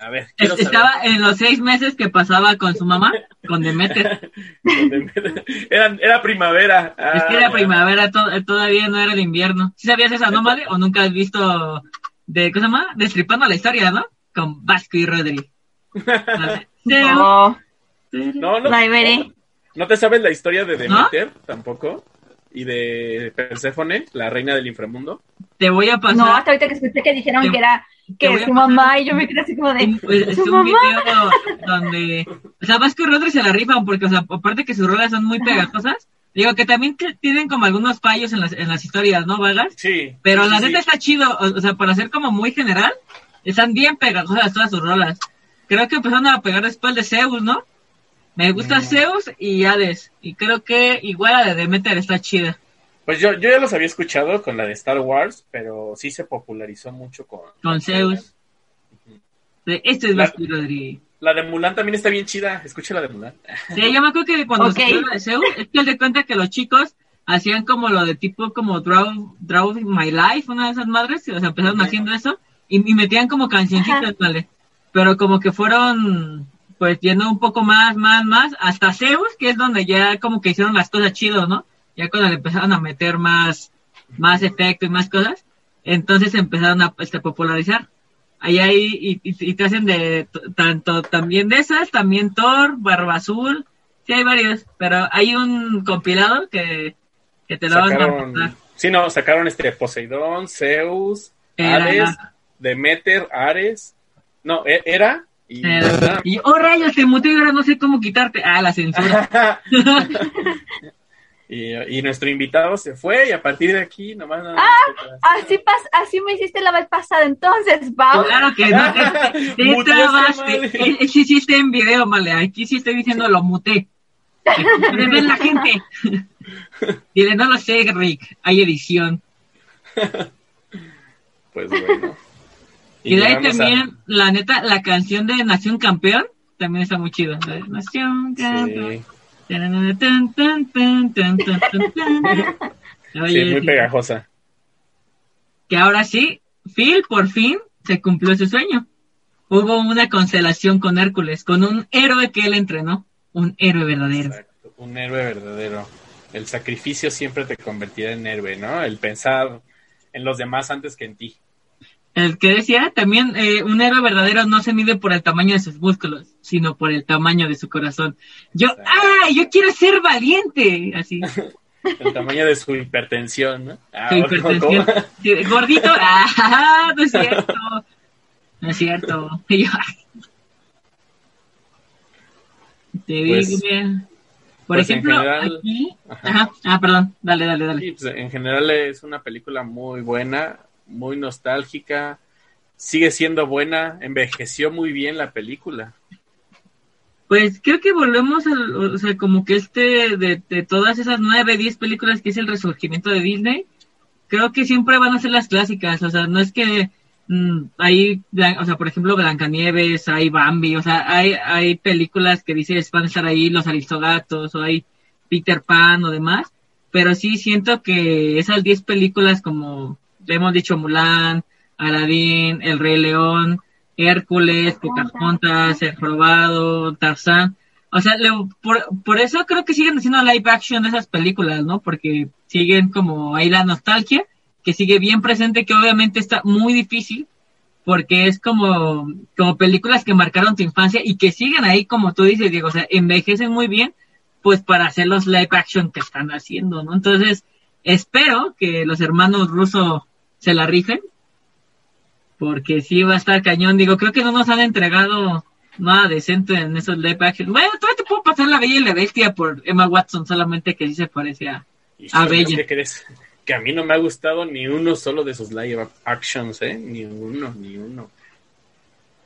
A ver, saber. Estaba en los seis meses que pasaba con su mamá, con Demeter. Era, era primavera. Es que Ah, era primavera, to- todavía no era el invierno. ¿Sí sabías esa nómade o nunca has visto de, ¿qué se llama? Destripando la historia, ¿no? Con Vasco y Rodri. Vale. No, No, no, veré. ¿No te sabes la historia de Demeter tampoco? ¿Y de Perséfone, la reina del inframundo? Te voy a pasar. No, hasta ahorita que escuché que dijeron Te- que era que su mamá y yo me quedé así como de un, pues, es su un mamá. video donde, o sea, Vasco y Rodri se la rifan porque, o sea, aparte que sus rolas son muy pegajosas, digo que también tienen como algunos fallos en las, en las historias, ¿no, vagas? Sí. Pero sí, la neta sí. está chido, o, o sea, para ser como muy general, están bien pegajosas todas sus rolas. Creo que empezaron a pegar después de Zeus, ¿no? Me gusta Mm. Zeus y Hades, y creo que igual la de Demeter está chida. Pues yo, yo ya los había escuchado con la de Star Wars, pero sí se popularizó mucho con... Con Zeus. De, Esto es La- Rodri. La de Mulan también está bien chida. Escucha la de Mulan. Sí, yo me acuerdo que cuando Ok. se la de Zeus, es que él de cuenta que los chicos hacían como lo de tipo como Draw, Draw My Life, una de esas madres, y, o sea, empezaron haciendo eso, y, y metían como cancioncitas, ¿vale? Pero como que fueron, pues, yendo un poco más, más, más, hasta Zeus, que es donde ya como que hicieron las cosas chidos, ¿no? Ya cuando le empezaron a meter más, más efecto y más cosas, entonces empezaron a este, popularizar. Ahí hay, y, y- y te hacen de tanto también de esas, también Thor, Barba Azul, sí hay varios, pero hay un compilado que, que te lo van a Sacaron... mostrar. Sí, no, sacaron este Poseidón, Zeus, Era- Hades, Demeter, Ares. No, e- era... Y... Y oh rayos, te muté y ahora no sé cómo quitarte. Ah, la censura. y, y nuestro invitado se fue y a partir de aquí nomás... toca- Así pas así me hiciste la vez pasada, entonces, Pau. claro que no, te, trabaste. Eh, eh, Sí, sí está en video, male. Aquí sí estoy diciendo lo muté. Ven la gente. Dile, no lo sé, Rick. Hay edición. Pues bueno. Y, de ahí llegamos a- también, la neta, la canción de Nación Campeón también está muy chida. Nación Campeón. Sí, muy pegajosa. que ahora sí, Phil por fin se cumplió su sueño. Hubo una constelación con Hércules, con un héroe que él entrenó, un héroe verdadero. Exacto, un héroe verdadero. El sacrificio siempre te convertirá en héroe, ¿no? El pensar en los demás antes que en ti. El que decía también, eh, un héroe verdadero no se mide por el tamaño de sus músculos, sino por el tamaño de su corazón. Yo, Exacto. ¡ah! Yo quiero ser valiente. Así, El tamaño de su hipertensión, ¿no? Ah, su ¿o hipertensión. cómo? Gordito, ¡ah! No es cierto. No es cierto. Y yo, ay. Te Pues- mira. Por pues ejemplo, general- aquí. Ajá. Ajá. Ah, perdón. Dale, dale, dale. Sí, pues, en general es una película muy buena, muy nostálgica, sigue siendo buena, envejeció muy bien la película. Pues creo que volvemos al, o sea, como que este, de, de todas esas nueve, diez películas que es el resurgimiento de Disney, creo que siempre van a ser las clásicas, o sea, no es que mm, hay, o sea, por ejemplo, Blancanieves, hay Bambi, o sea, hay, hay películas que dices van a estar ahí los Aristogatos, o hay Peter Pan o demás, pero sí siento que esas 10 películas como hemos dicho Mulan, Aladdin, El Rey León, Hércules, Pocahontas, El Probado, Tarzán, o sea, por, por eso creo que siguen haciendo live action de esas películas, ¿no? Porque siguen como ahí la nostalgia, que sigue bien presente, que obviamente está muy difícil, porque es como, como películas que marcaron tu infancia y que siguen ahí, como tú dices, Diego, o sea, envejecen muy bien, pues para hacer los live action que están haciendo, ¿no? Entonces, espero que los hermanos rusos se la rifen, porque sí va a estar cañón, digo, creo que no nos han entregado nada decente en esos live action. Bueno, todavía te puedo pasar la Bella y la Bestia por Emma Watson, solamente que sí se parece a, Bella. ¿Qué crees? Que a mí no me ha gustado ni uno solo de esos live actions, ¿eh? Ni uno, ni uno.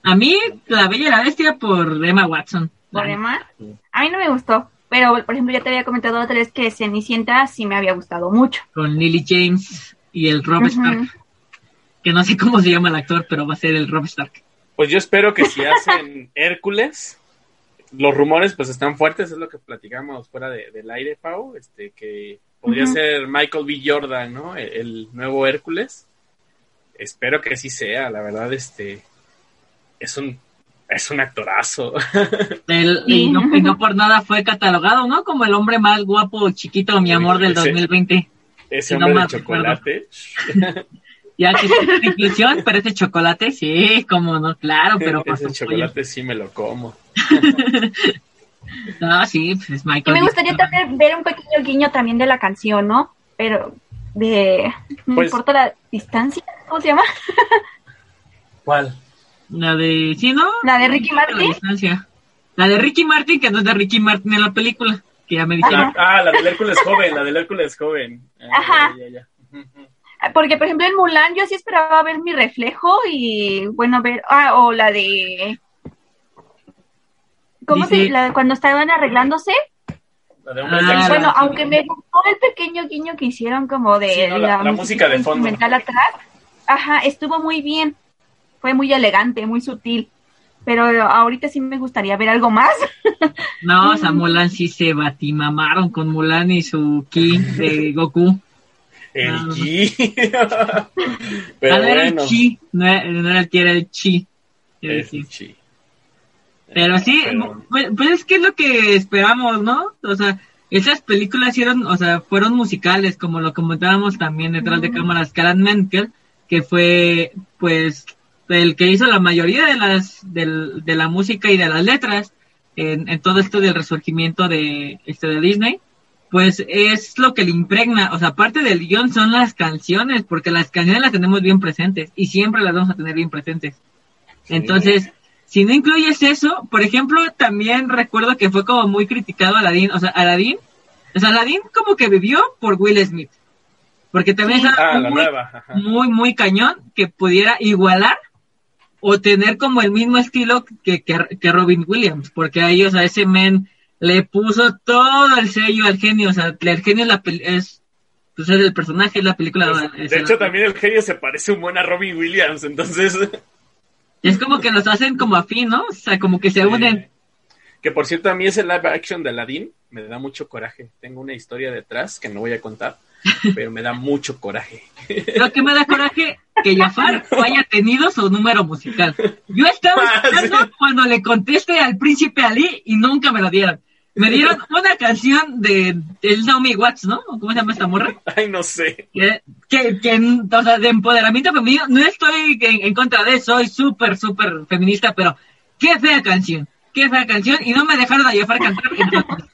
A mí, la Bella y la Bestia por Emma Watson. ¿Por Emma? A mí no me gustó. Pero, por ejemplo, ya te había comentado otra vez que Cenicienta sí me había gustado mucho. Con Lily James y el Rob Stark. Que no sé cómo se llama el actor, pero va a ser el Rob Stark. Pues yo espero que si hacen Hércules, los rumores pues están fuertes, es lo que platicamos fuera del aire, Pau, este, que podría ser Michael B. Jordan, ¿no? El, nuevo Hércules. Espero que sí sea, la verdad, este, es un, es un actorazo. y, no, por nada fue catalogado, ¿no? Como el hombre más guapo, chiquito, mi amor del 2020. Ese hombre de chocolate. Ya que inclusión, pero ese chocolate sí, como no, claro, pero por Ese chocolate sí me lo como. no, sí, pues es Michael. Y me gustaría también ver un pequeño guiño también de la canción, ¿no? Pero de. No pues importa la distancia, ¿cómo se llama? ¿Cuál? La de. ¿Sí, no? La de Ricky Martin. La, distancia. la de Ricky Martin, que no es de Ricky Martin en la película, que ya me dijeron. Ah, la del Hércules joven, la del Hércules joven. Ah, Ajá. Ya, ya, porque, por ejemplo, en Mulan yo sí esperaba ver mi reflejo y, bueno, ver, ah, o la de... ¿Cómo se la, cuando estaban arreglándose? La de ah, bueno, aunque me gustó el pequeño guiño que hicieron como de la, música de fondo. atrás, ajá, estuvo muy bien, fue muy elegante, muy sutil, pero ahorita sí me gustaría ver algo más. no, o sea, Mulan sí se batimamaron con Mulan y su ki de Goku. El chi. Pero no era el chi, no era, el que era el chi. el chi. Pero sí, Pues, pues, es que es lo que esperamos, ¿no? O sea, esas películas hicieron, o sea, fueron musicales, como lo comentábamos también detrás de cámaras, Karan Menkel, que fue, pues, el que hizo la mayoría de las, del, de la música y de las letras en, en todo esto del resurgimiento de, este, de Disney pues es lo que le impregna, o sea, aparte del guion son las canciones, porque las canciones las tenemos bien presentes y siempre las vamos a tener bien presentes. Entonces, si no incluyes eso, por ejemplo, también recuerdo que fue como muy criticado Aladdin, o sea, Aladdin, o sea, Aladdin como que vivió por Will Smith, porque también es ah, muy, muy, muy cañón que pudiera igualar o tener como el mismo estilo que, que, Robin Williams, porque ahí, o sea, ese men le puso todo el sello al genio, o sea, el genio es, la es, pues es el personaje, es la película. Pues, de hecho, también el genio se parece un buen a Robin Williams, entonces... Es como que los hacen como afín, ¿no? O sea, como que se unen. Que por cierto, a mí ese live action de Aladdin me da mucho coraje. Tengo una historia detrás que no voy a contar, pero me da mucho coraje. Lo que me da coraje que Jafar haya tenido su número musical. Yo estaba ah, esperando cuando le conteste al príncipe Ali y nunca me lo dieron. Me dieron una canción de el Naomi Watts, ¿no? ¿Cómo se llama esta morra? Ay, no sé. Que, que, o sea, de empoderamiento femenino, no estoy en, contra de eso, soy súper, súper feminista, pero qué fea canción, qué fea canción, y no me dejaron a Jafar cantar.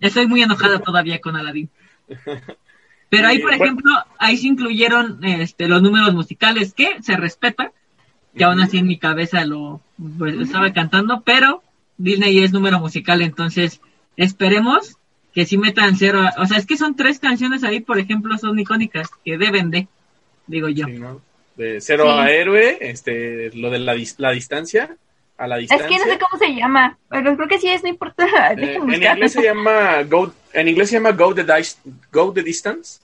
estoy muy enojada todavía con Aladdin. Pero ahí, por ejemplo, ahí se incluyeron este, los números musicales que se respetan, que aún así en mi cabeza lo pues, estaba cantando, pero Disney es número musical, entonces esperemos que sí metan cero. O sea, es que son tres canciones ahí, por ejemplo, son icónicas, que deben de, digo yo. De cero a héroe, este, lo de la, la distancia, a la distancia. Es que no sé cómo se llama, pero creo que sí es, no importa. Eh, en inglés se llama Go, en inglés se llama Go the, Go the Distance.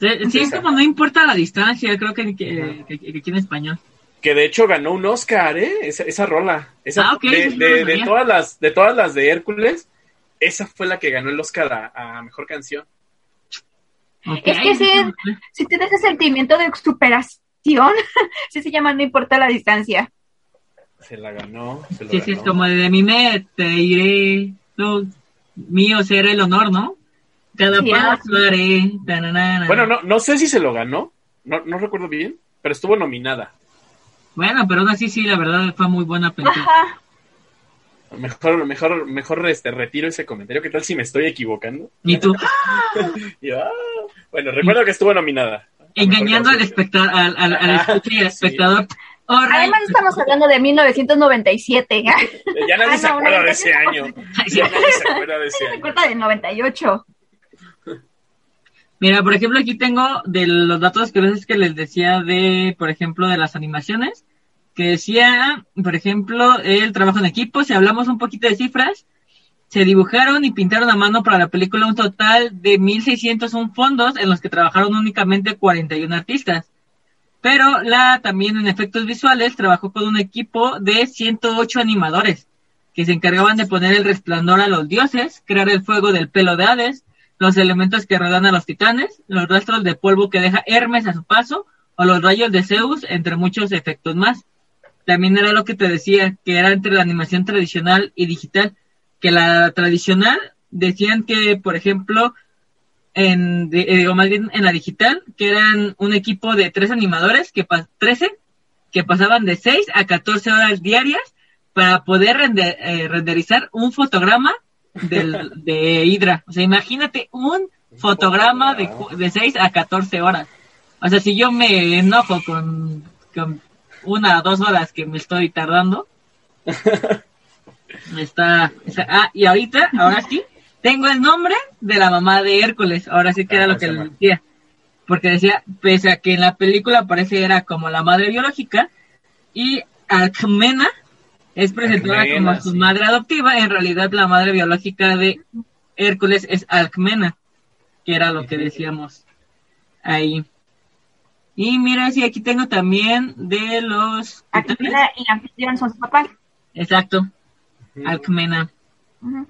Sí, sí, es como no importa la distancia, creo que, que, que- que aquí en español. Que de hecho ganó un Oscar, ¿eh? Esa, esa rola. Esa, Ah, ok, de, todas las, de todas las de Hércules, esa fue la que ganó el Oscar a, a Mejor Canción. Es que sí, si tienes ese sentimiento de superación, sí se llama No importa la distancia. Se la ganó. Se lo Sí, sí, es como de mi me te iré, no, mío será el honor, ¿no? Cada Sí, paso haré. Bueno, no, no sé si se lo ganó, no, no recuerdo bien, pero estuvo nominada. Bueno, pero aún así sí, la verdad fue muy buena película. Ajá. Mejor, mejor, mejor este, retiro ese comentario. ¿Qué tal si me estoy equivocando? Y tú, Y, ah, bueno, recuerdo que estuvo nominada. engañando al espectador, al, al, Sí. espectador. Además estamos hablando de 1997. canción. Ya nadie Ah, se no, acuerda de ese no. año. Ya nadie se acuerda de ese Se año. recuerda del 98. Mira, por ejemplo, aquí tengo de los datos curiosos que les decía de, por ejemplo, de las animaciones, que decía, por ejemplo, el trabajo en equipo, si hablamos un poquito de cifras, se dibujaron y pintaron a mano para la película un total de 1.601 fondos en los que trabajaron únicamente 41 artistas. Pero la también en efectos visuales trabajó con un equipo de 108 animadores que se encargaban de poner el resplandor a los dioses, crear el fuego del pelo de Hades, los elementos que rodean a los titanes, los rastros de polvo que deja Hermes a su paso, o los rayos de Zeus, entre muchos efectos más. También era lo que te decía, que era entre la animación tradicional y digital, que la tradicional decían que, por ejemplo, en, de- eh, digo, más bien en la digital, que eran un equipo de tres animadores, que pas 13, que pasaban de 6 a 14 horas diarias para poder rende- eh, renderizar un fotograma del, de Hydra. O sea, imagínate un fotograma de, de 6 a 14 horas. O sea, si yo me enojo con, con una o dos horas que me estoy tardando, está, está- Ah, y ahorita, ahora sí, tengo el nombre de la mamá de Hércules. Ahora sí que era Ah, lo que le decía. Porque decía, pese a que en la película parece era como la madre biológica, y Alcmena es presentada Alcmena, como su sí. madre adoptiva, en realidad la madre biológica de Hércules es Alcmena, que era lo que decíamos ahí. Y mira, sí, aquí tengo también de los... La- y anfitrión son sus papás. Exacto. Alcmena. Ujú.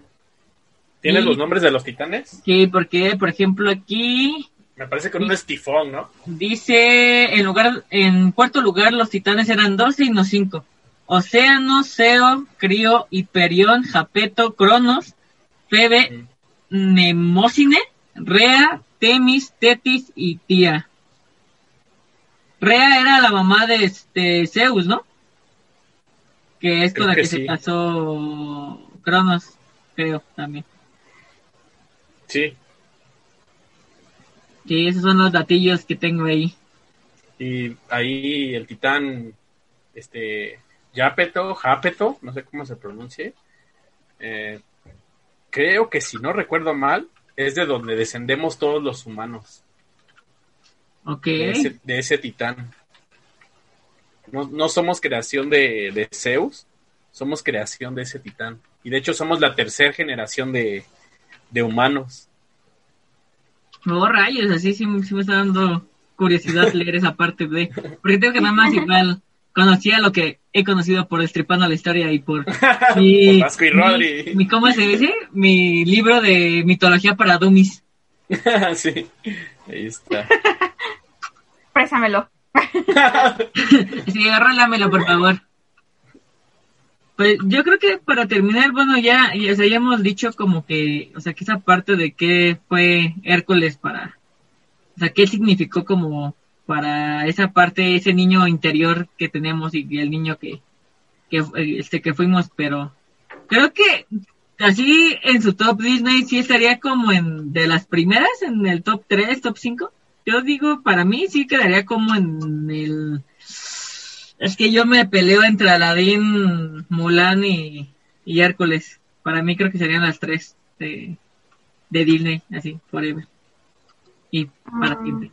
¿Tienes Y- los nombres de los titanes? Sí, porque, por ejemplo, aquí Me parece con un estifón, ¿no? dice, en lugar, en cuarto lugar, los titanes eran 12 y no 5. Océano, Seo, Crío, Hiperión, Japeto, Cronos, Febe, Nemocine, Rea, Temis, Tetis y Tía. Rea era la mamá de este Zeus, ¿no? Que es con la que que se casó Cronos, creo también. Sí. Sí, esos son los datillos que tengo ahí. Y ahí el titán, este, Yapeto, Japeto, no sé cómo se pronuncie. eh, creo que si no recuerdo mal, es de donde descendemos todos los humanos. Ok. de ese, de ese titán. No, no somos creación de, de Zeus, somos creación de ese titán. Y de hecho somos la tercera generación de, de humanos. No, rayos, así sí, sí me está dando curiosidad leer esa parte de... Porque tengo que nada más igual conocía lo que he conocido por Estripando la Historia y por... mi- Por y Rodri. Mi, mi- ¿Cómo se dice? Mi libro de mitología para dummies. sí, ahí está. Préstamelo. Sí, arrólamelo, por favor. Pues yo creo que para terminar, bueno, ya, ya, o hemos dicho como que, o sea, que esa parte de qué fue Hércules para, o sea, qué significó como para esa parte, ese niño interior que tenemos y, el niño que, que, este, que fuimos, pero creo que así en su top Disney sí estaría como en de las primeras, en el top 3, top 5. Yo digo, para mí sí quedaría como en el... Es que yo me peleo entre Aladdin, Mulan y, y Hércules. Para mí creo que serían las tres de, de Disney, así, forever. Y para Ah. siempre.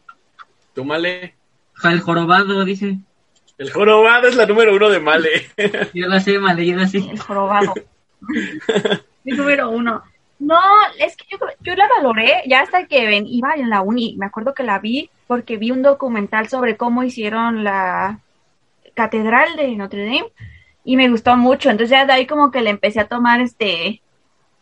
Tú, Male. El jorobado, dice. El jorobado es la número uno de Male. Yo la sé mal leído así. El jorobado. El número uno. No, es que yo, creo- yo la valoré ya hasta que ven, iba en la uni. Me acuerdo que la vi porque vi un documental sobre cómo hicieron la catedral de Notre Dame y me gustó mucho. Entonces ya de ahí como que le empecé a tomar este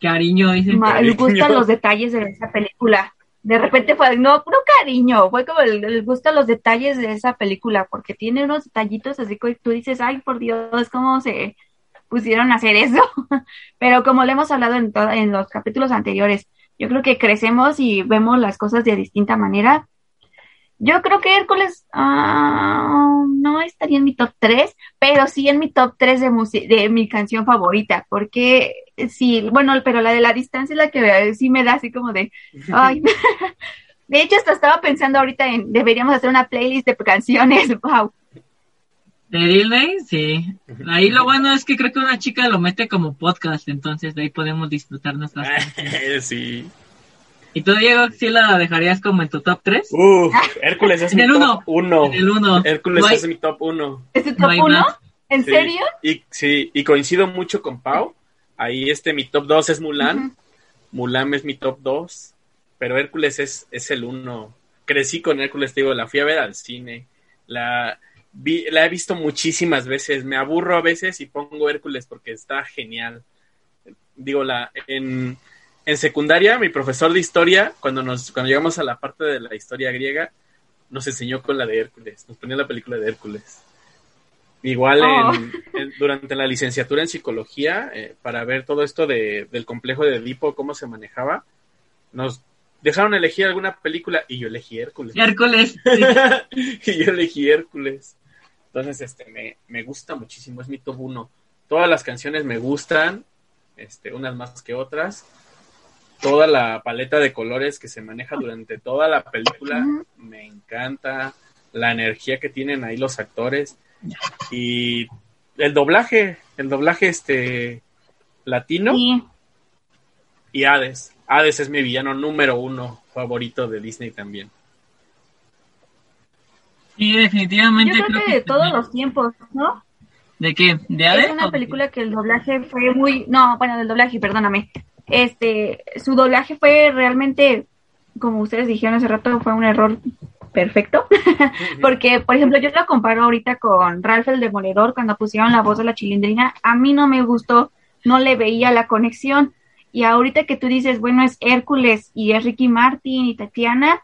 Cariño, dice. a Cariño. los detalles de esa película. De repente fue, no, no cariño, fue como el, el gusto a los detalles de esa película, porque tiene unos detallitos así que tú dices, ay, por Dios, cómo se pusieron a hacer eso. Pero como le hemos hablado en, en los capítulos anteriores, yo creo que crecemos y vemos las cosas de distinta manera. Yo creo que Hércules ah, no estaría en mi top 3, pero sí en mi top 3 de, de mi canción favorita, porque sí, bueno, pero la de la distancia es la que sí me da así como de, ay. De hecho, hasta estaba pensando ahorita en, deberíamos hacer una playlist de canciones, wow. De Disney, sí. Ahí lo bueno es que creo que una chica lo mete como podcast, entonces de ahí podemos disfrutar nuestras canciones. sí. ¿Y tú, Diego, sí la dejarías como en tu top 3? Uf, Hércules es En mi el uno. top 1. En el uno. Hércules No hay- es mi top 1. ¿Es tu No top hay 1? más. ¿En Sí. serio? Y, sí, y coincido mucho con Pau. Ahí este, mi top 2 es Mulan. Ujú. Mulan es mi top 2. Pero Hércules es, es el 1. Crecí con Hércules, te digo, la fui a ver al cine. La, vi- la he visto muchísimas veces. Me aburro a veces y pongo Hércules porque está genial. Digo, la, en, en secundaria, mi profesor de historia, cuando, nos, cuando llegamos a la parte de la historia griega, nos enseñó con la de Hércules. Nos ponía la película de Hércules. Igual Oh. en- en- durante la licenciatura en psicología, eh, para ver todo esto de, del complejo de Edipo, cómo se manejaba, nos dejaron elegir alguna película y yo elegí Hércules. Hércules. y yo elegí Hércules. Entonces, este, me, me gusta muchísimo, es mi top uno. Todas las canciones me gustan, este, unas más que otras. Toda la paleta de colores que se maneja durante toda la película me encanta. La energía que tienen ahí los actores. Y el doblaje, el doblaje este latino Sí. y Hades. Hades es mi villano número uno favorito de Disney también. Sí, definitivamente. Yo creo que de todos los tiempos, ¿no? ¿De qué? ¿De Hades? Es una película que el doblaje fue muy, no, bueno, del doblaje, perdóname. Este, su doblaje fue realmente, como ustedes dijeron hace rato, fue un error perfecto. Porque, por ejemplo, yo lo comparo ahorita con Ralph el Demoledor cuando pusieron la voz de la chilindrina. A mí no me gustó, no le veía la conexión. Y ahorita que tú dices, bueno, es Hércules y es Ricky Martin y Tatiana,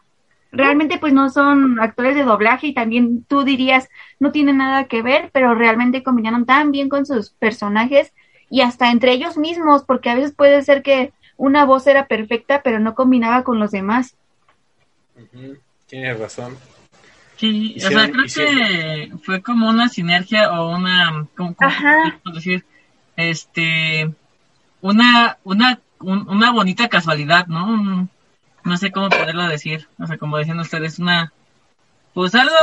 realmente pues no son actores de doblaje y también tú dirías, no tiene nada que ver, pero realmente combinaron tan bien con sus personajes y hasta entre ellos mismos, porque a veces puede ser que una voz era perfecta, pero no combinaba con los demás. Tienes razón. Sí, o sea, creo hicieron- que fue como una sinergia o una, ¿cómo, cómo Ajá. puedo decir? Este, una, una, un- una bonita casualidad, ¿no? Un- no sé cómo poderlo decir, o sea, como decían ustedes, una, pues algo,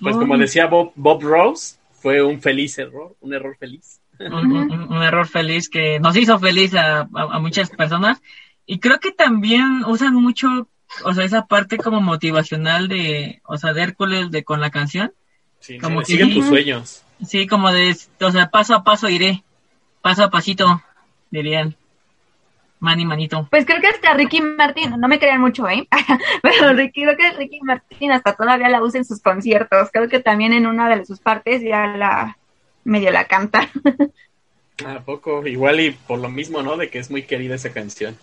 Pues un- como decía Bob, Bob Rose, fue un feliz error, un error feliz. Un, un- un error feliz que nos hizo feliz a, a- a muchas personas y creo que también usan mucho, o sea, esa parte como motivacional de, o sea, de Hércules de con la canción. Sí, Como siguen que- tus sueños. Sí, como de, o sea, paso a paso iré, paso a pasito, dirían. Mani manito. Pues creo que hasta Ricky Martin, no me crean mucho, ¿eh? Pero Ricky, creo que Ricky Martin hasta todavía la usa en sus conciertos. Creo que también en una de sus partes ya la medio la canta. ¿A poco? Igual y por lo mismo, ¿no? De que es muy querida esa canción.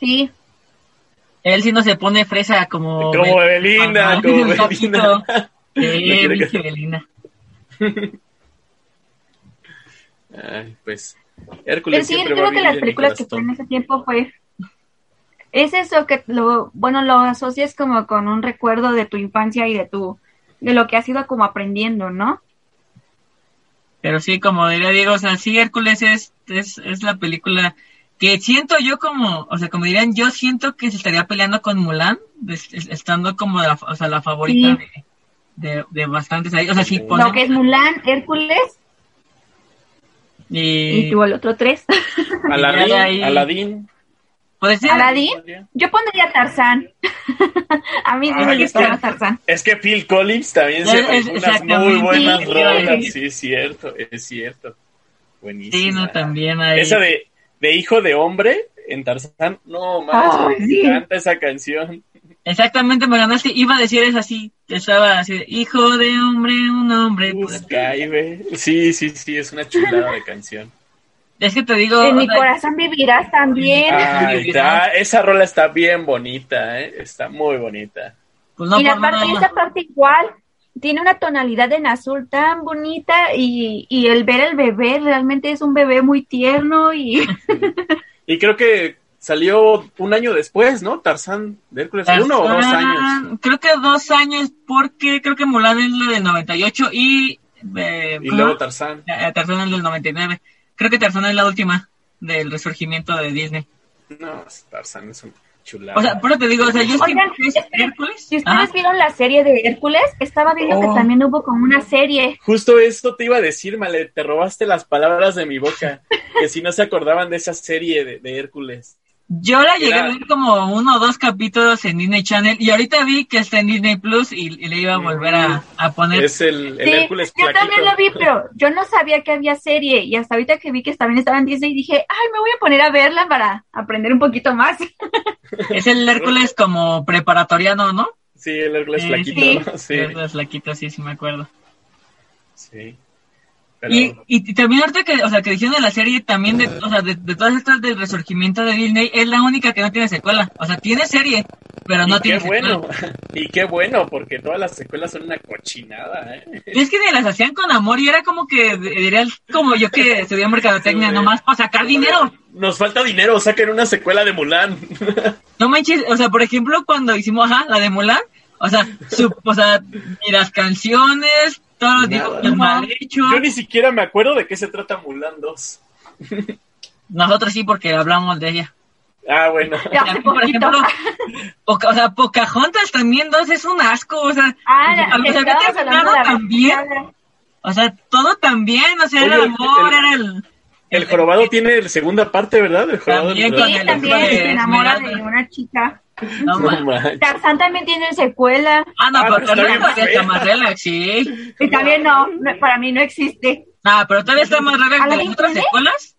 Sí, Él sí no se pone fresa como... Como Belinda, Ajá, como Belinda. Sí, quiere que- Belinda. Ay, pues. Pero Hércules sí, siempre creo que las películas que fue en ese tiempo fue... Es eso que lo, bueno, lo asocias como con un recuerdo de tu infancia y de tu, de lo que has ido como aprendiendo, ¿no? Pero sí, como diría Diego, o sea, sí, Hércules es, es, es la película que siento yo como, o sea, como dirían, yo siento que se estaría peleando con Mulan, es- es- estando como la, o sea, la favorita Sí. de, de, de bastantes ahí. O sea, sí, Lo que es Mulan, Hércules y y, tuvo el otro tres. Aladín. Ser, Aladín. Yo pondría Tarzán. A mí sí me es gustaba que- Tarzán. Es que Phil Collins también Es- se es- unas muy buenas Sí. rolas. Sí, es cierto, es cierto. sí, Buenísimo. no, también hay. Esa de, de hijo de hombre en Tarzán. No, mames, me encanta esa canción. Exactamente, me ganaste. Iba a decir eso así. Estaba así, hijo de hombre, un hombre. Busca. Sí, sí, sí, es una chulada de canción. Es que te digo. En mi corazón vivirás también. esa rola está bien bonita, ¿eh? Está muy bonita. Pues y la parte, esa parte igual, tiene una tonalidad en azul tan bonita y, y el ver el bebé realmente es un bebé muy tierno y... y creo que salió un año después, ¿no? Tarzán de Hércules, uno o dos años. Creo que dos años porque creo que Mulan es la del 98 y... Eh, y luego Tarzán. Eh, Tarzán es del 99. Creo que Tarzán es la última del resurgimiento de Disney. No, Tarzán es un o sea, pero te digo, o sea, yo Oigan, Hércules. Si ustedes vieron la serie de Hércules, estaba viendo que oh. también hubo como una serie. Justo esto te iba a decir, Male, te robaste las palabras de mi boca. que si no se acordaban de esa serie de Hércules. Yo la llegué a ver como uno o dos capítulos en Disney Channel y ahorita vi que está en Disney Plus y, le iba a volver a, poner. Es el, el Hércules Yo también lo vi, pero yo no sabía que había serie y hasta ahorita que vi que también estaba en Disney dije, ay, me voy a poner a verla para aprender un poquito más. Es el Hércules como preparatoriano, ¿no? Sí, el Hércules flaquito. Sí, el Hércules flaquito, sí, sí me acuerdo. Sí. Y, y, también ahorita que, o sea, que dijeron de la serie también de, o sea, de, todas estas del resurgimiento de Disney, es la única que no tiene secuela. O sea, tiene serie, pero no tiene bueno. Y qué bueno, porque todas las secuelas son una cochinada, ¿eh? Y es que ni las hacían con amor y era como que, dirían, como yo que estudié mercadotecnia, nomás para sacar dinero. Nos falta dinero, saquen una secuela de Mulan. no manches, o sea, por ejemplo, cuando hicimos, ajá, la de Mulan, o sea, su, o sea, y las canciones, todos los mal hecho. Yo ni siquiera me acuerdo de qué se trata Mulan 2. Nosotros sí, porque hablamos de ella. Ah, bueno. por ejemplo, o sea, Pocahontas también 2 es un asco, o sea, ah, a mí también. O sea, todo también, o sea, era el amor, era el... El jorobado tiene segunda parte, ¿verdad? El jorobado también, sí, también se enamora de una chica. No, Tarzán también tiene secuela. Ah, no, ah, pero también está más relax, sí. Y también no, para mí no existe. Ah, pero todavía está más relax que las otras secuelas.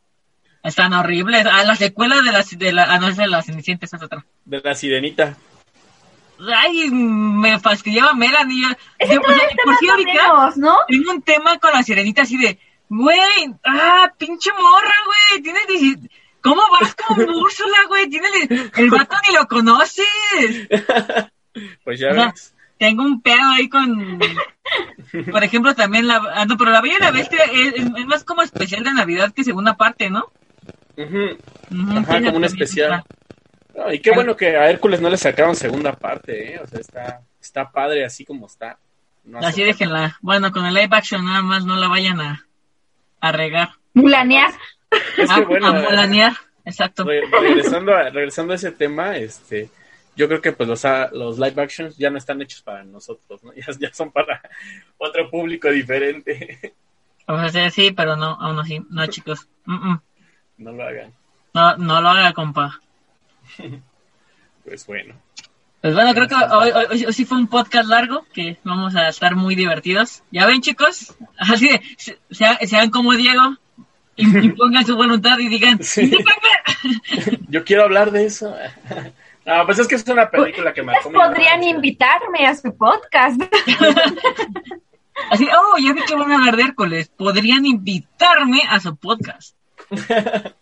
Están horribles. Ah, la secuela de la, de la, ah, no es de la Cenicienta, esa es otra. De la Sirenita. Ay, me fastidiaba Melanie. Ese yo, pues, por si ahorita ¿no? tengo un tema con la Sirenita así de, güey, ah, pinche morra, güey, tienes ¿Cómo vas con Úrsula, güey? Tiene el, vato ni lo conoces. Pues ya ves. Tengo un pedo ahí con. Por ejemplo, también la. Ah, no, pero la Bella y la Bestia es, más como especial de Navidad que segunda parte, ¿no? Ajá, como un especial. y qué bueno que a Hércules no le sacaron segunda parte, ¿eh? O sea, está, está padre así como está. así déjenla. Bueno, con el live action nada más no la vayan a, a regar. Mulanear. Es que bueno, exacto. regresando, a, regresando a ese tema, este, yo creo que pues los, los live actions ya no están hechos para nosotros, ¿no? Ya, son para otro público diferente. O sea, sí, pero no, aún así, no chicos. No lo hagan. No, no lo haga, compa. pues bueno. Pues bueno, creo que hoy, hoy, sí fue un podcast largo, que vamos a estar muy divertidos. Ya ven, chicos, así de, sean, sean como Diego, y, pongan su voluntad y digan, yo quiero hablar de eso. No, pues es que es una película que me podrían invitarme a su podcast. Así, oh, ya vi que van a hablar de Hércules. Podrían invitarme a su podcast.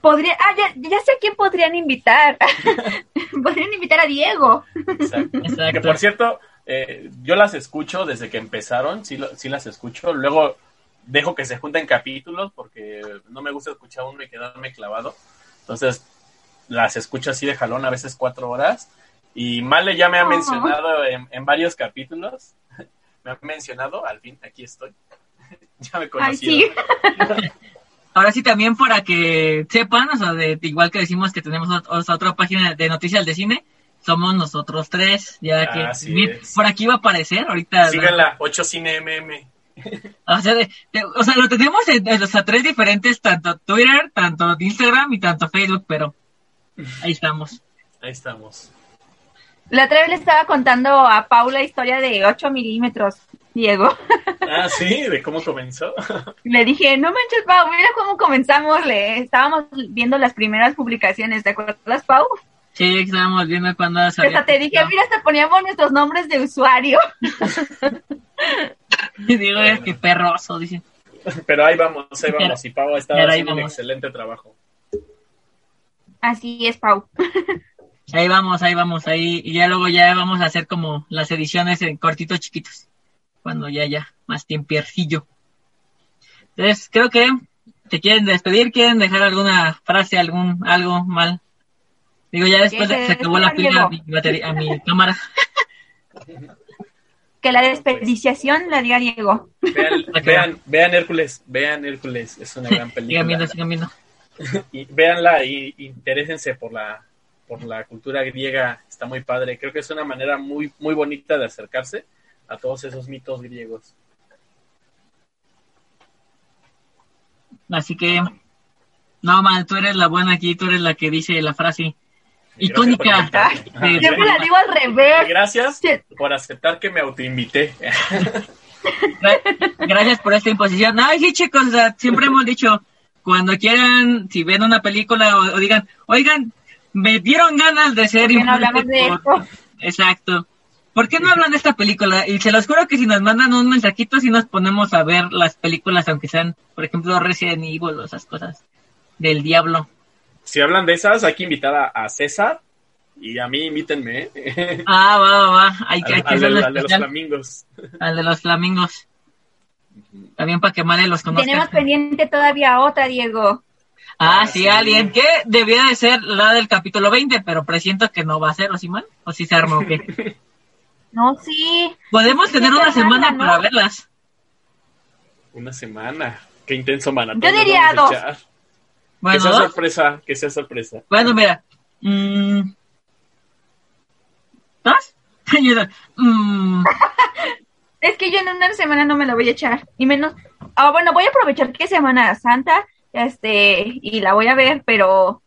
Podría, ah, ya, sé a quién podrían invitar. podrían invitar a Diego. Exacto. Que por cierto, eh, yo las escucho desde que empezaron, sí, sí las escucho. Luego dejo que se junten capítulos porque no me gusta escuchar uno y quedarme clavado. Entonces, las escucho así de jalón, a veces cuatro horas. Y Male ya me ha mencionado en, varios capítulos. me ha mencionado, al fin, aquí estoy. ya me conocí. Ahora sí, también para que sepan, o sea, de, igual que decimos que tenemos otra página de noticias de cine, somos nosotros tres, ya que por aquí va a aparecer ahorita. Síganla, 8 Cine MM. O sea, o sea, lo tenemos en, tres diferentes, tanto Twitter, tanto Instagram y tanto Facebook, pero ahí estamos. Ahí estamos. La otra vez le estaba contando a Paula historia de 8 milímetros, Diego. Ah, sí, de cómo comenzó. Le dije, no manches, Pau, mira cómo comenzamos. Le estábamos viendo las primeras publicaciones, ¿te acuerdas, Pau? Sí, estábamos viendo cuando Hasta te dije, mira, hasta poníamos nuestros nombres de usuario. Y digo, es que perroso, dice. Pero ahí vamos, ahí vamos. Y Pau está haciendo un excelente trabajo. Así es, Pau. Ahí vamos, ahí vamos, ahí. Y ya luego ya vamos a hacer como las ediciones en cortitos chiquitos. Cuando ya, ya, más tiempiercillo. Entonces, creo que te quieren despedir, quieren dejar alguna frase, algún, algo mal. Digo, ya después de- se acabó la pila a mi, batería, a mi cámara. Que la desperdiciación la diga Diego. Vean, vean, vean Hércules, vean Hércules, es una gran Sigan viendo, película. sigan viendo. Y véanla y interésense por la por la cultura griega, está muy padre. Creo que es una manera muy muy bonita de acercarse a todos esos mitos griegos. Así que, no, man, tú eres la buena aquí, tú eres la que dice la frase icónica. Siempre la digo al revés. Gracias Sí. por aceptar que me autoinvité. Gra- Gracias por esta imposición. Ay, sí, chicos, o sea, siempre hemos dicho, cuando quieran, si ven una película o, o digan, oigan, me dieron ganas de ser ¿Por qué no hablamos de por-". esto? Exacto. ¿Por qué no hablan de esta película? Y se los juro que si nos mandan un mensajito, si nos ponemos a ver las películas, aunque sean, por ejemplo, Resident Evil o esas cosas del diablo. Si hablan de esas, hay que invitar a, a César y a mí invítenme. ¿eh? Ah, va, va, va. Hay que, hay al, que al de, hacerlo al de los flamingos. Al de los flamingos. También para que Male los conozca. Tenemos pendiente todavía otra, Diego. Ah, Ah, sí, sí. alguien que debía de ser la del capítulo 20, pero presiento que no va a ser, ¿o sí, man? ¿O sí se arma o qué? No, sí. Podemos tener Sí, una se semana para verlas. Una semana. Qué intenso maratón. Yo diría dos. Echar. Que Bueno, sea sorpresa, que sea sorpresa. bueno, mira. Mm, mm, Es que yo en una semana no me la voy a echar. Y menos. Ah, bueno, voy a aprovechar que es Semana Santa. Este. Y la voy a ver, pero.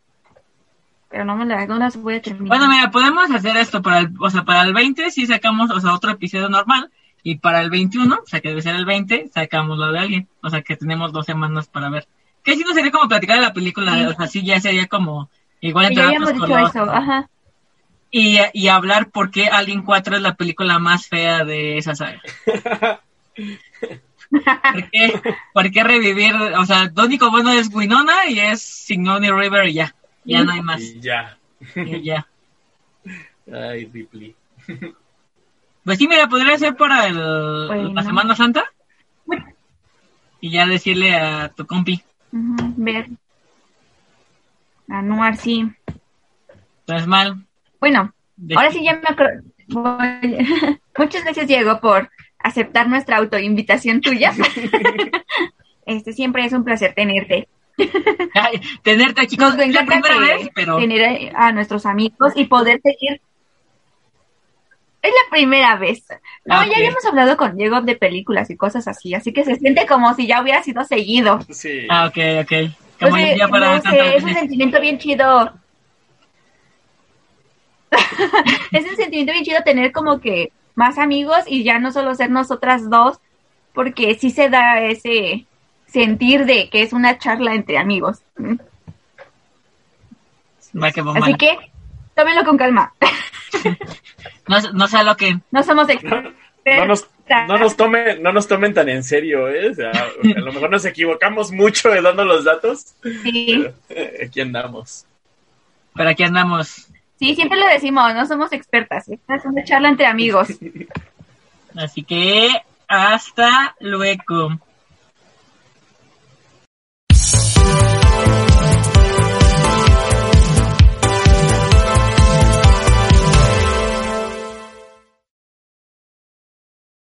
Pero no me la, no las voy a terminar. bueno, mira, podemos hacer esto para el, o sea, para el 20 si sacamos, o sea, otro episodio normal. Y para el 21, o sea, que debe ser el 20, sacamos lo de alguien. O sea, que tenemos dos semanas para ver. Que si no sería como platicar de la película, Sí. o sea, sí ya sería como igual entre ya habíamos dicho eso. Ajá. y, y hablar por qué Alien 4 es la película más fea de esa saga. ¿Por qué, por qué revivir? O sea, lo único bueno es Winona y es Sigourney River y ya. Ya no hay más. Y ya. Y ya. Ay, Ripley. Pues sí, mira, podría ser para el, Bueno. la Semana Santa. Y ya decirle a tu compi. Ver. Anuar, sí. Entonces, mal. Bueno, de- ahora sí ya me acuerdo. Muchas gracias, Diego, por aceptar nuestra autoinvitación tuya. este siempre es un placer tenerte. Ay, tenerte aquí Nos con la primera vez, pero tener a nuestros amigos y poder seguir. Es la primera vez. No, Ah, ya habíamos hablado con Diego de películas y cosas así, así que se siente como si ya hubiera sido seguido. Sí. Ah, ok, ok. Como No sé, ya para no sé, es un sentimiento bien chido. es un sentimiento bien chido tener como que más amigos y ya no solo ser nosotras dos, porque sí se da ese sentir de que es una charla entre amigos. Va que va Así que tómenlo con calma. No, no sé lo que. No somos expertos. No nos, no, nos tomen, no nos tomen tan en serio, ¿eh? O sea, a lo mejor nos equivocamos mucho eh, dando los datos. Sí, pero, eh, aquí andamos. Pero aquí andamos. sí, siempre lo decimos, no somos expertas. Esta es una charla entre amigos. Así que hasta luego.